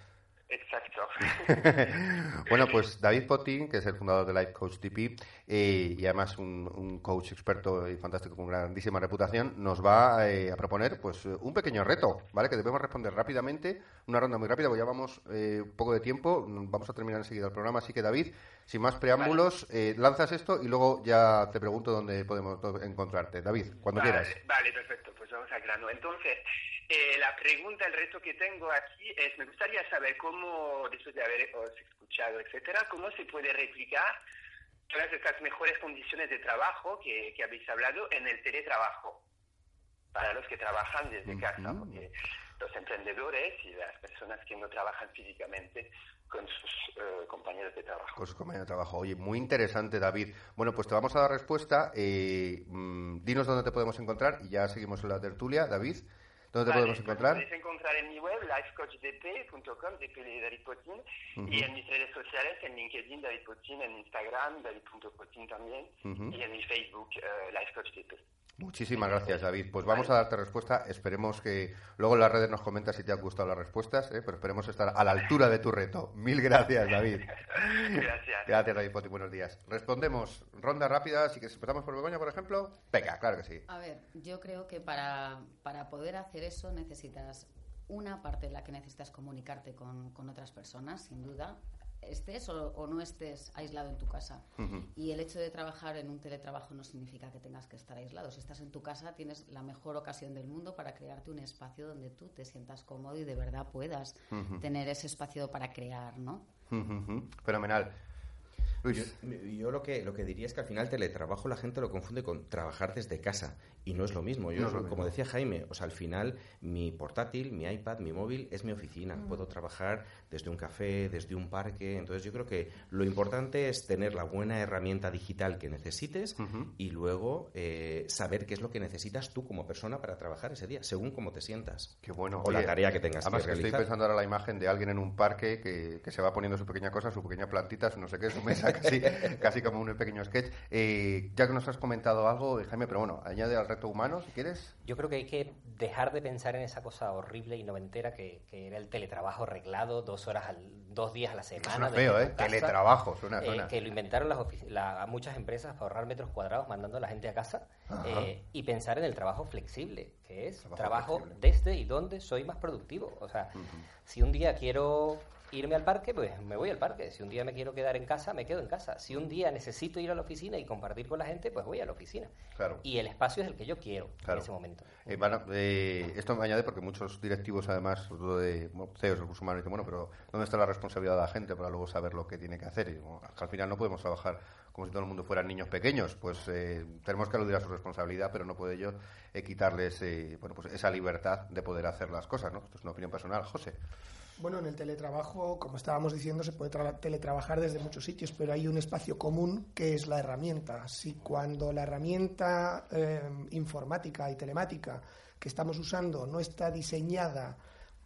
Exacto. bueno, pues David Potín, que es el fundador de Life Coach TP eh, y además un, coach experto y fantástico con grandísima reputación, nos va eh, a proponer pues un pequeño reto, ¿vale? Que debemos responder rápidamente, una ronda muy rápida, porque ya vamos eh, poco de tiempo, vamos a terminar enseguida el programa, así que David, sin más preámbulos, lanzas esto y luego ya te pregunto dónde podemos encontrarte. David, cuando quieras. Vale, perfecto, vamos al grano. Entonces, eh, la pregunta, el reto que tengo aquí es, me gustaría saber cómo, después de haberos escuchado, etcétera, cómo se puede replicar todas estas mejores condiciones de trabajo que, habéis hablado en el teletrabajo para los que trabajan desde casa, porque los emprendedores y las personas que no trabajan físicamente con sus eh, compañeros de trabajo. Con sus compañeros de trabajo. Oye, muy interesante, David. Bueno, pues te vamos a dar respuesta. Eh, mm, dinos dónde te podemos encontrar y ya seguimos en la tertulia. David. ¿Dónde te podemos encontrar? Podéis encontrar en mi web, lifecoachdp.com, de David Potin, y en mis redes sociales, en LinkedIn, David Potin, en Instagram, David.potin también, y en mi Facebook, uh, LifeCoachDP. Muchísimas gracias, David. Pues vamos a darte respuesta. Esperemos que luego en las redes nos comentas si te han gustado las respuestas, ¿eh? pero esperemos estar a la altura de tu reto. Mil gracias, David. gracias. Gracias, David Poti. Buenos días. Respondemos. Ronda rápida. Si que empezamos por Begoña, por ejemplo. Venga, claro que sí. A ver, yo creo que para, para poder hacer eso necesitas una parte en la que necesitas comunicarte con, con otras personas, sin duda estés o, no estés aislado en tu casa. Y el hecho de trabajar en un teletrabajo no significa que tengas que estar aislado. Si estás en tu casa, tienes la mejor ocasión del mundo para crearte un espacio donde tú te sientas cómodo y de verdad puedas tener ese espacio para crear, ¿no? Fenomenal. Yo, lo que lo que diría es que al final teletrabajo la gente lo confunde con trabajar desde casa y no es lo mismo. Yo, como decía Jaime, o sea, al final mi portátil, mi iPad, mi móvil es mi oficina. Mm. Puedo trabajar desde un café, desde un parque. Entonces yo creo que lo importante es tener la buena herramienta digital que necesites y luego eh, saber qué es lo que necesitas tú como persona para trabajar ese día, según cómo te sientas. Qué bueno. O la tarea que tengas además que, Estoy pensando ahora la imagen de alguien en un parque que, que, se va poniendo su pequeña cosa, su pequeña plantita, su no sé qué, su mesa casi, casi como un pequeño sketch. Eh, ya que nos has comentado algo, Jaime, pero bueno, añade al reto humano, si quieres. Yo creo que hay que dejar de pensar en esa cosa horrible y noventera que, que era el teletrabajo arreglado, dos horas al, dos días a la semana. Suena feo, ¿eh? teletrabajo, suena, eh, que lo inventaron las muchas empresas para ahorrar metros cuadrados mandando a la gente a casa eh, y pensar en el trabajo flexible, que es trabajo, desde y donde soy más productivo. O sea, si un día quiero irme al parque, pues me voy al parque. Si un día me quiero quedar en casa, me quedo en casa. Si un día necesito ir a la oficina y compartir con la gente, pues voy a la oficina. Claro. Y el espacio es el que yo quiero en ese momento. Eh, eh, esto me añade porque muchos directivos, además, sobre todo de CEOs, recursos humanos, dicen, bueno, pero ¿dónde está la responsabilidad de la gente para luego saber lo que tiene que hacer? Y al final no podemos trabajar como si todo el mundo fueran niños pequeños. Pues eh, tenemos que aludir a su responsabilidad, pero no puede yo quitarles bueno, pues esa libertad de poder hacer las cosas. ¿no? Esto es una opinión personal. José. Bueno, en el teletrabajo, como estábamos diciendo, se puede teletrabajar desde muchos sitios, pero hay un espacio común que es la herramienta. Si cuando la herramienta eh, informática y telemática que estamos usando no está diseñada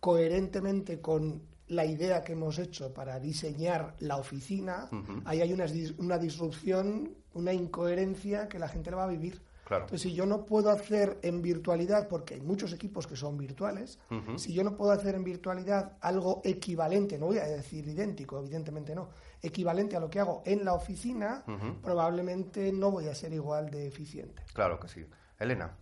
coherentemente con la idea que hemos hecho para diseñar la oficina, ahí hay una, una disrupción, una incoherencia que la gente lo va a vivir. Entonces, si yo no puedo hacer en virtualidad, porque hay muchos equipos que son virtuales, si yo no puedo hacer en virtualidad algo equivalente, no voy a decir idéntico, evidentemente no, equivalente a lo que hago en la oficina, probablemente no voy a ser igual de eficiente. Claro que sí. Elena.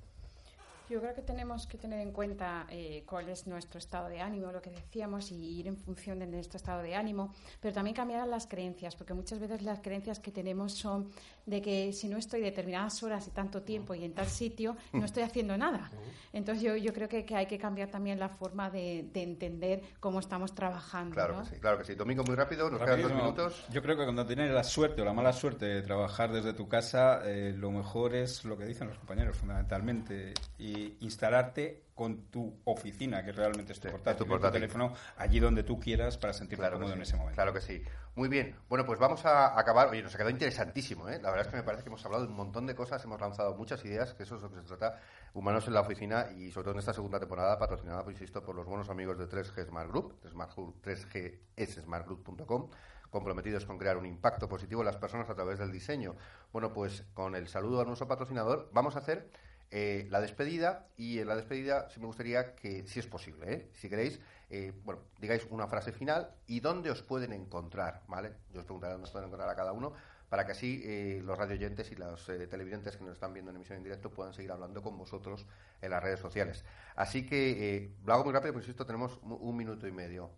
Yo creo que tenemos que tener en cuenta eh, cuál es nuestro estado de ánimo, lo que decíamos, y ir en función de nuestro estado de ánimo, pero también cambiar las creencias, porque muchas veces las creencias que tenemos son de que si no estoy determinadas horas y tanto tiempo y en tal sitio, no estoy haciendo nada. Entonces yo, yo creo que, que hay que cambiar también la forma de, entender cómo estamos trabajando. Claro que sí, claro que sí. Domingo, muy rápido, nos quedan dos minutos. Yo creo que cuando tienes la suerte o la mala suerte de trabajar desde tu casa, eh, lo mejor es lo que dicen los compañeros, fundamentalmente, y instalarte con tu oficina, que realmente es tu portátil, tu, teléfono, allí donde tú quieras para sentirte cómodo en ese momento. Claro que sí. Muy bien. Bueno, pues vamos a acabar. Oye, nos ha quedado interesantísimo, ¿eh? La verdad es que me parece que hemos hablado de un montón de cosas, hemos lanzado muchas ideas, que eso es lo que se trata, humanos en la oficina y sobre todo en esta segunda temporada, patrocinada, pues insisto, por los buenos amigos de 3G Smart Group, 3GSmartgroup.com comprometidos con crear un impacto positivo en las personas a través del diseño. Bueno, pues con el saludo a nuestro patrocinador, vamos a hacer eh, la despedida y en la despedida sí me gustaría que, si es posible, ¿eh? si queréis, eh, bueno, digáis una frase final y dónde os pueden encontrar, ¿vale? Yo os preguntaré dónde os pueden encontrar a cada uno para que así los radioyentes y los televidentes que nos están viendo en emisión en directo puedan seguir hablando con vosotros en las redes sociales. Así que lo hago muy rápido, porque insisto, tenemos un minuto y medio.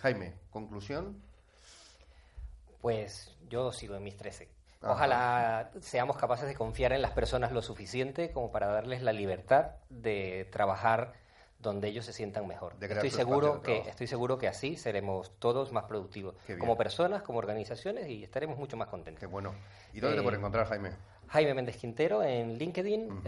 Jaime, conclusión. Pues yo sigo en mis 13. Ojalá seamos capaces de confiar en las personas lo suficiente como para darles la libertad de trabajar donde ellos se sientan mejor. Estoy seguro que estoy seguro que así seremos todos más productivos como personas, como organizaciones y estaremos mucho más contentos. Qué bueno. ¿Y dónde te puedes encontrar, Jaime? Jaime Méndez Quintero en LinkedIn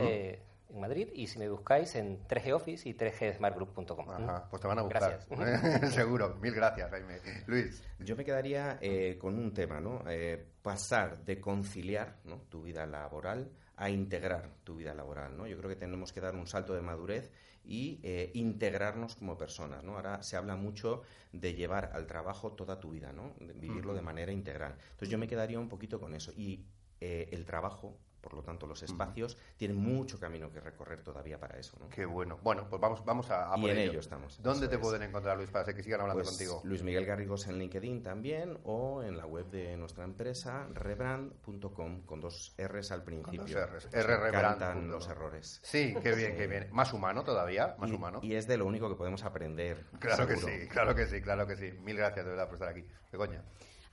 en Madrid y si me buscáis en 3G Office y 3gsmartgroup.com. Ajá, pues te van a buscar. Gracias. Seguro. Mil gracias, Jaime. Luis. Yo me quedaría eh, con un tema, ¿no? Eh, pasar de conciliar ¿no? tu vida laboral a integrar tu vida laboral, ¿no? Yo creo que tenemos que dar un salto de madurez y eh, integrarnos como personas, ¿no? Ahora se habla mucho de llevar al trabajo toda tu vida, ¿no? De vivirlo de manera integral. Entonces yo me quedaría un poquito con eso y el trabajo por lo tanto, los espacios tienen mucho camino que recorrer todavía para eso. ¿no? Qué bueno. Bueno, pues vamos, vamos a, a y en ello. estamos. ¿Dónde te pueden encontrar, Luis, para que sigan hablando pues contigo? Luis Miguel Garrigos en LinkedIn también o en la web de nuestra empresa, rebrand.com, con dos R's al principio. Con dos R's. R rebrand. los errores. Sí, qué bien, qué bien. Más humano todavía, más humano. Y es de lo único que podemos aprender. Claro que sí, claro que sí, claro que sí. Mil gracias de verdad por estar aquí. Begoña.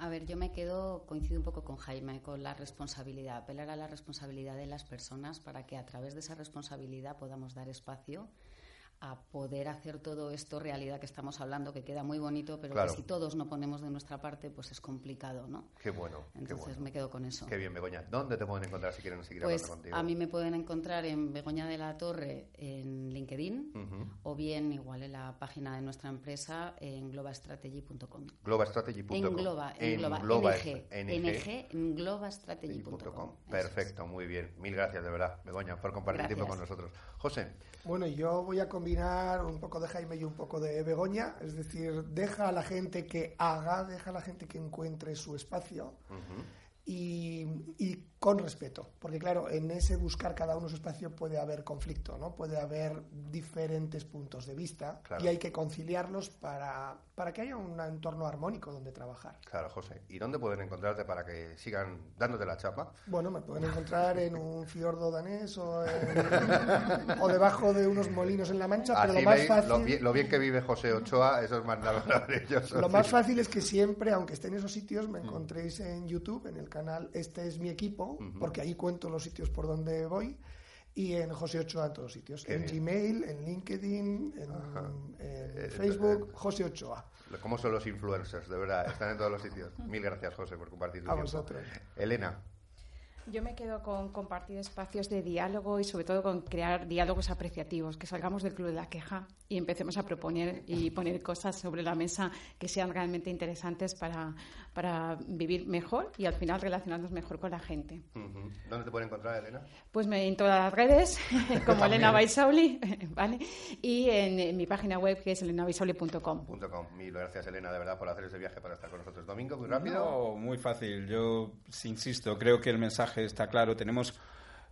A ver, yo me quedo, coincido un poco con Jaime, con la responsabilidad, apelar a la responsabilidad de las personas para que a través de esa responsabilidad podamos dar espacio a poder hacer todo esto realidad que estamos hablando, que queda muy bonito, pero que si todos no ponemos de nuestra parte, pues es complicado, ¿no? Qué bueno. Entonces me quedo con eso. Qué bien, Begoña. ¿Dónde te pueden encontrar si quieren seguir pues hablando contigo? A mí me pueden encontrar en Begoña de la Torre en LinkedIn o bien igual en la página de nuestra empresa en globastrategy.com. Globastrategy.com. En Globa, en, Globa, Globa NG, NG, en globastrategy.com. Perfecto, muy bien. Mil gracias de verdad, Begoña, por compartir tiempo con nosotros. José. Bueno, yo voy a un poco de Jaime y un poco de Begoña, es decir, deja a la gente que haga, deja a la gente que encuentre su espacio. Y, con respeto, porque claro, en ese buscar cada uno su espacio puede haber conflicto, ¿no? Puede haber diferentes puntos de vista y hay que conciliarlos para, para que haya un entorno armónico donde trabajar. Claro, José. ¿Y dónde pueden encontrarte para que sigan dándote la chapa? Bueno, me pueden encontrar en un fiordo danés o, o debajo de unos molinos en La Mancha, pero lo más fácil... Lo bien, que vive José Ochoa, eso es más maravilloso. Lo más fácil es que siempre, aunque esté en esos sitios, me mm. encontréis en YouTube, en el canal Este es mi equipo, porque ahí cuento los sitios por donde voy y en José Ochoa en todos sitios. en Gmail, en LinkedIn, en, eh, Facebook, José Ochoa. ¿Cómo son los influencers? De verdad, están en todos los sitios. Mil gracias, José, por compartir tu A vosotros. Elena. Yo me quedo con compartir espacios de diálogo y sobre todo con crear diálogos apreciativos, que salgamos del club de la queja y empecemos a proponer y poner cosas sobre la mesa que sean realmente interesantes para, para vivir mejor y al final relacionarnos mejor con la gente. ¿Dónde te pueden encontrar, Elena? Pues me, en todas las redes, como Elena Baisauli, ¿vale? Y en, mi página web que es elenabaisauli.com. Mil gracias, Elena, de verdad, por hacer ese viaje para estar con nosotros. Domingo, muy rápido. muy fácil. Yo insisto, creo que el mensaje está claro. Tenemos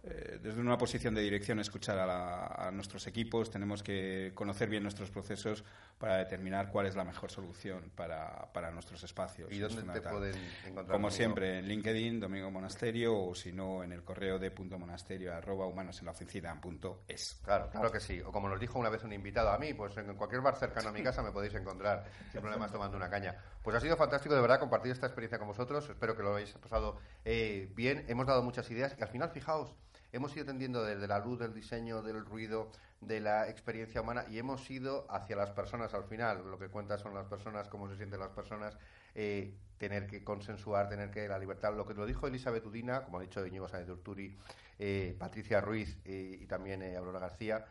eh, desde una posición de dirección escuchar a, nuestros equipos, tenemos que conocer bien nuestros procesos para determinar cuál es la mejor solución para, para nuestros espacios. ¿Y dónde te pueden encontrar? Como siempre, en LinkedIn, Domingo Monasterio, o si no, en el correo de punto monasterio arroba humanos en la oficina punto es. Claro, claro que sí. O como nos dijo una vez un invitado a mí, pues en cualquier bar cercano a mi casa me podéis encontrar sin problemas tomando una caña. Pues ha sido fantástico de verdad compartir esta experiencia con vosotros. Espero que lo hayáis pasado eh, bien. Hemos dado muchas ideas y al final, fijaos, hemos ido tendiendo desde la luz, del diseño, del ruido, de la experiencia humana y hemos ido hacia las personas al final. Lo que cuenta son las personas, cómo se sienten las personas, eh, tener que consensuar, tener que la libertad. Lo que lo dijo Elizabeth Udina, como ha dicho Íñigo Sáenz de Urturi, eh, Patricia Ruiz y también eh, Aurora García,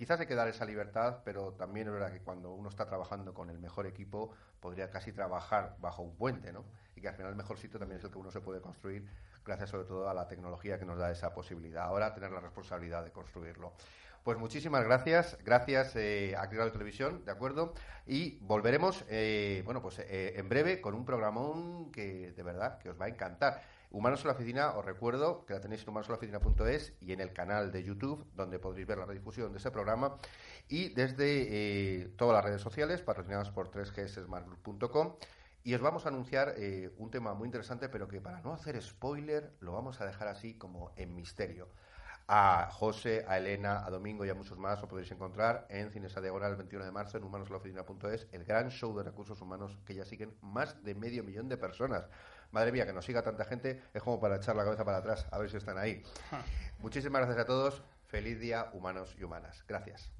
quizás hay que dar esa libertad, pero también es verdad que cuando uno está trabajando con el mejor equipo, podría casi trabajar bajo un puente, ¿no? Y que al final el mejor sitio también es el que uno se puede construir gracias sobre todo a la tecnología que nos da esa posibilidad. Ahora tener la responsabilidad de construirlo. Pues muchísimas gracias, gracias eh, a Televisión, ¿de acuerdo? Y volveremos, eh, bueno, pues eh, en breve con un programón que de verdad que os va a encantar. Humanos en la Oficina, os recuerdo que la tenéis en humanosenlaoficina.es y en el canal de YouTube, donde podréis ver la redifusión de ese programa, y desde todas las redes sociales, patrocinadas por 3gsmartgroup.com. Y os vamos a anunciar eh, un tema muy interesante, pero que para no hacer spoiler, lo vamos a dejar así como en misterio. A José, a Elena, a Domingo y a muchos más os podéis encontrar en Cinesa Diagonal el 21 de marzo en humanoslaoficina.es, el gran show de recursos humanos que ya siguen más de medio millón de personas. Madre mía, que nos siga tanta gente, es como para echar la cabeza para atrás, a ver si están ahí. Muchísimas gracias a todos. Feliz día, humanos y humanas. Gracias.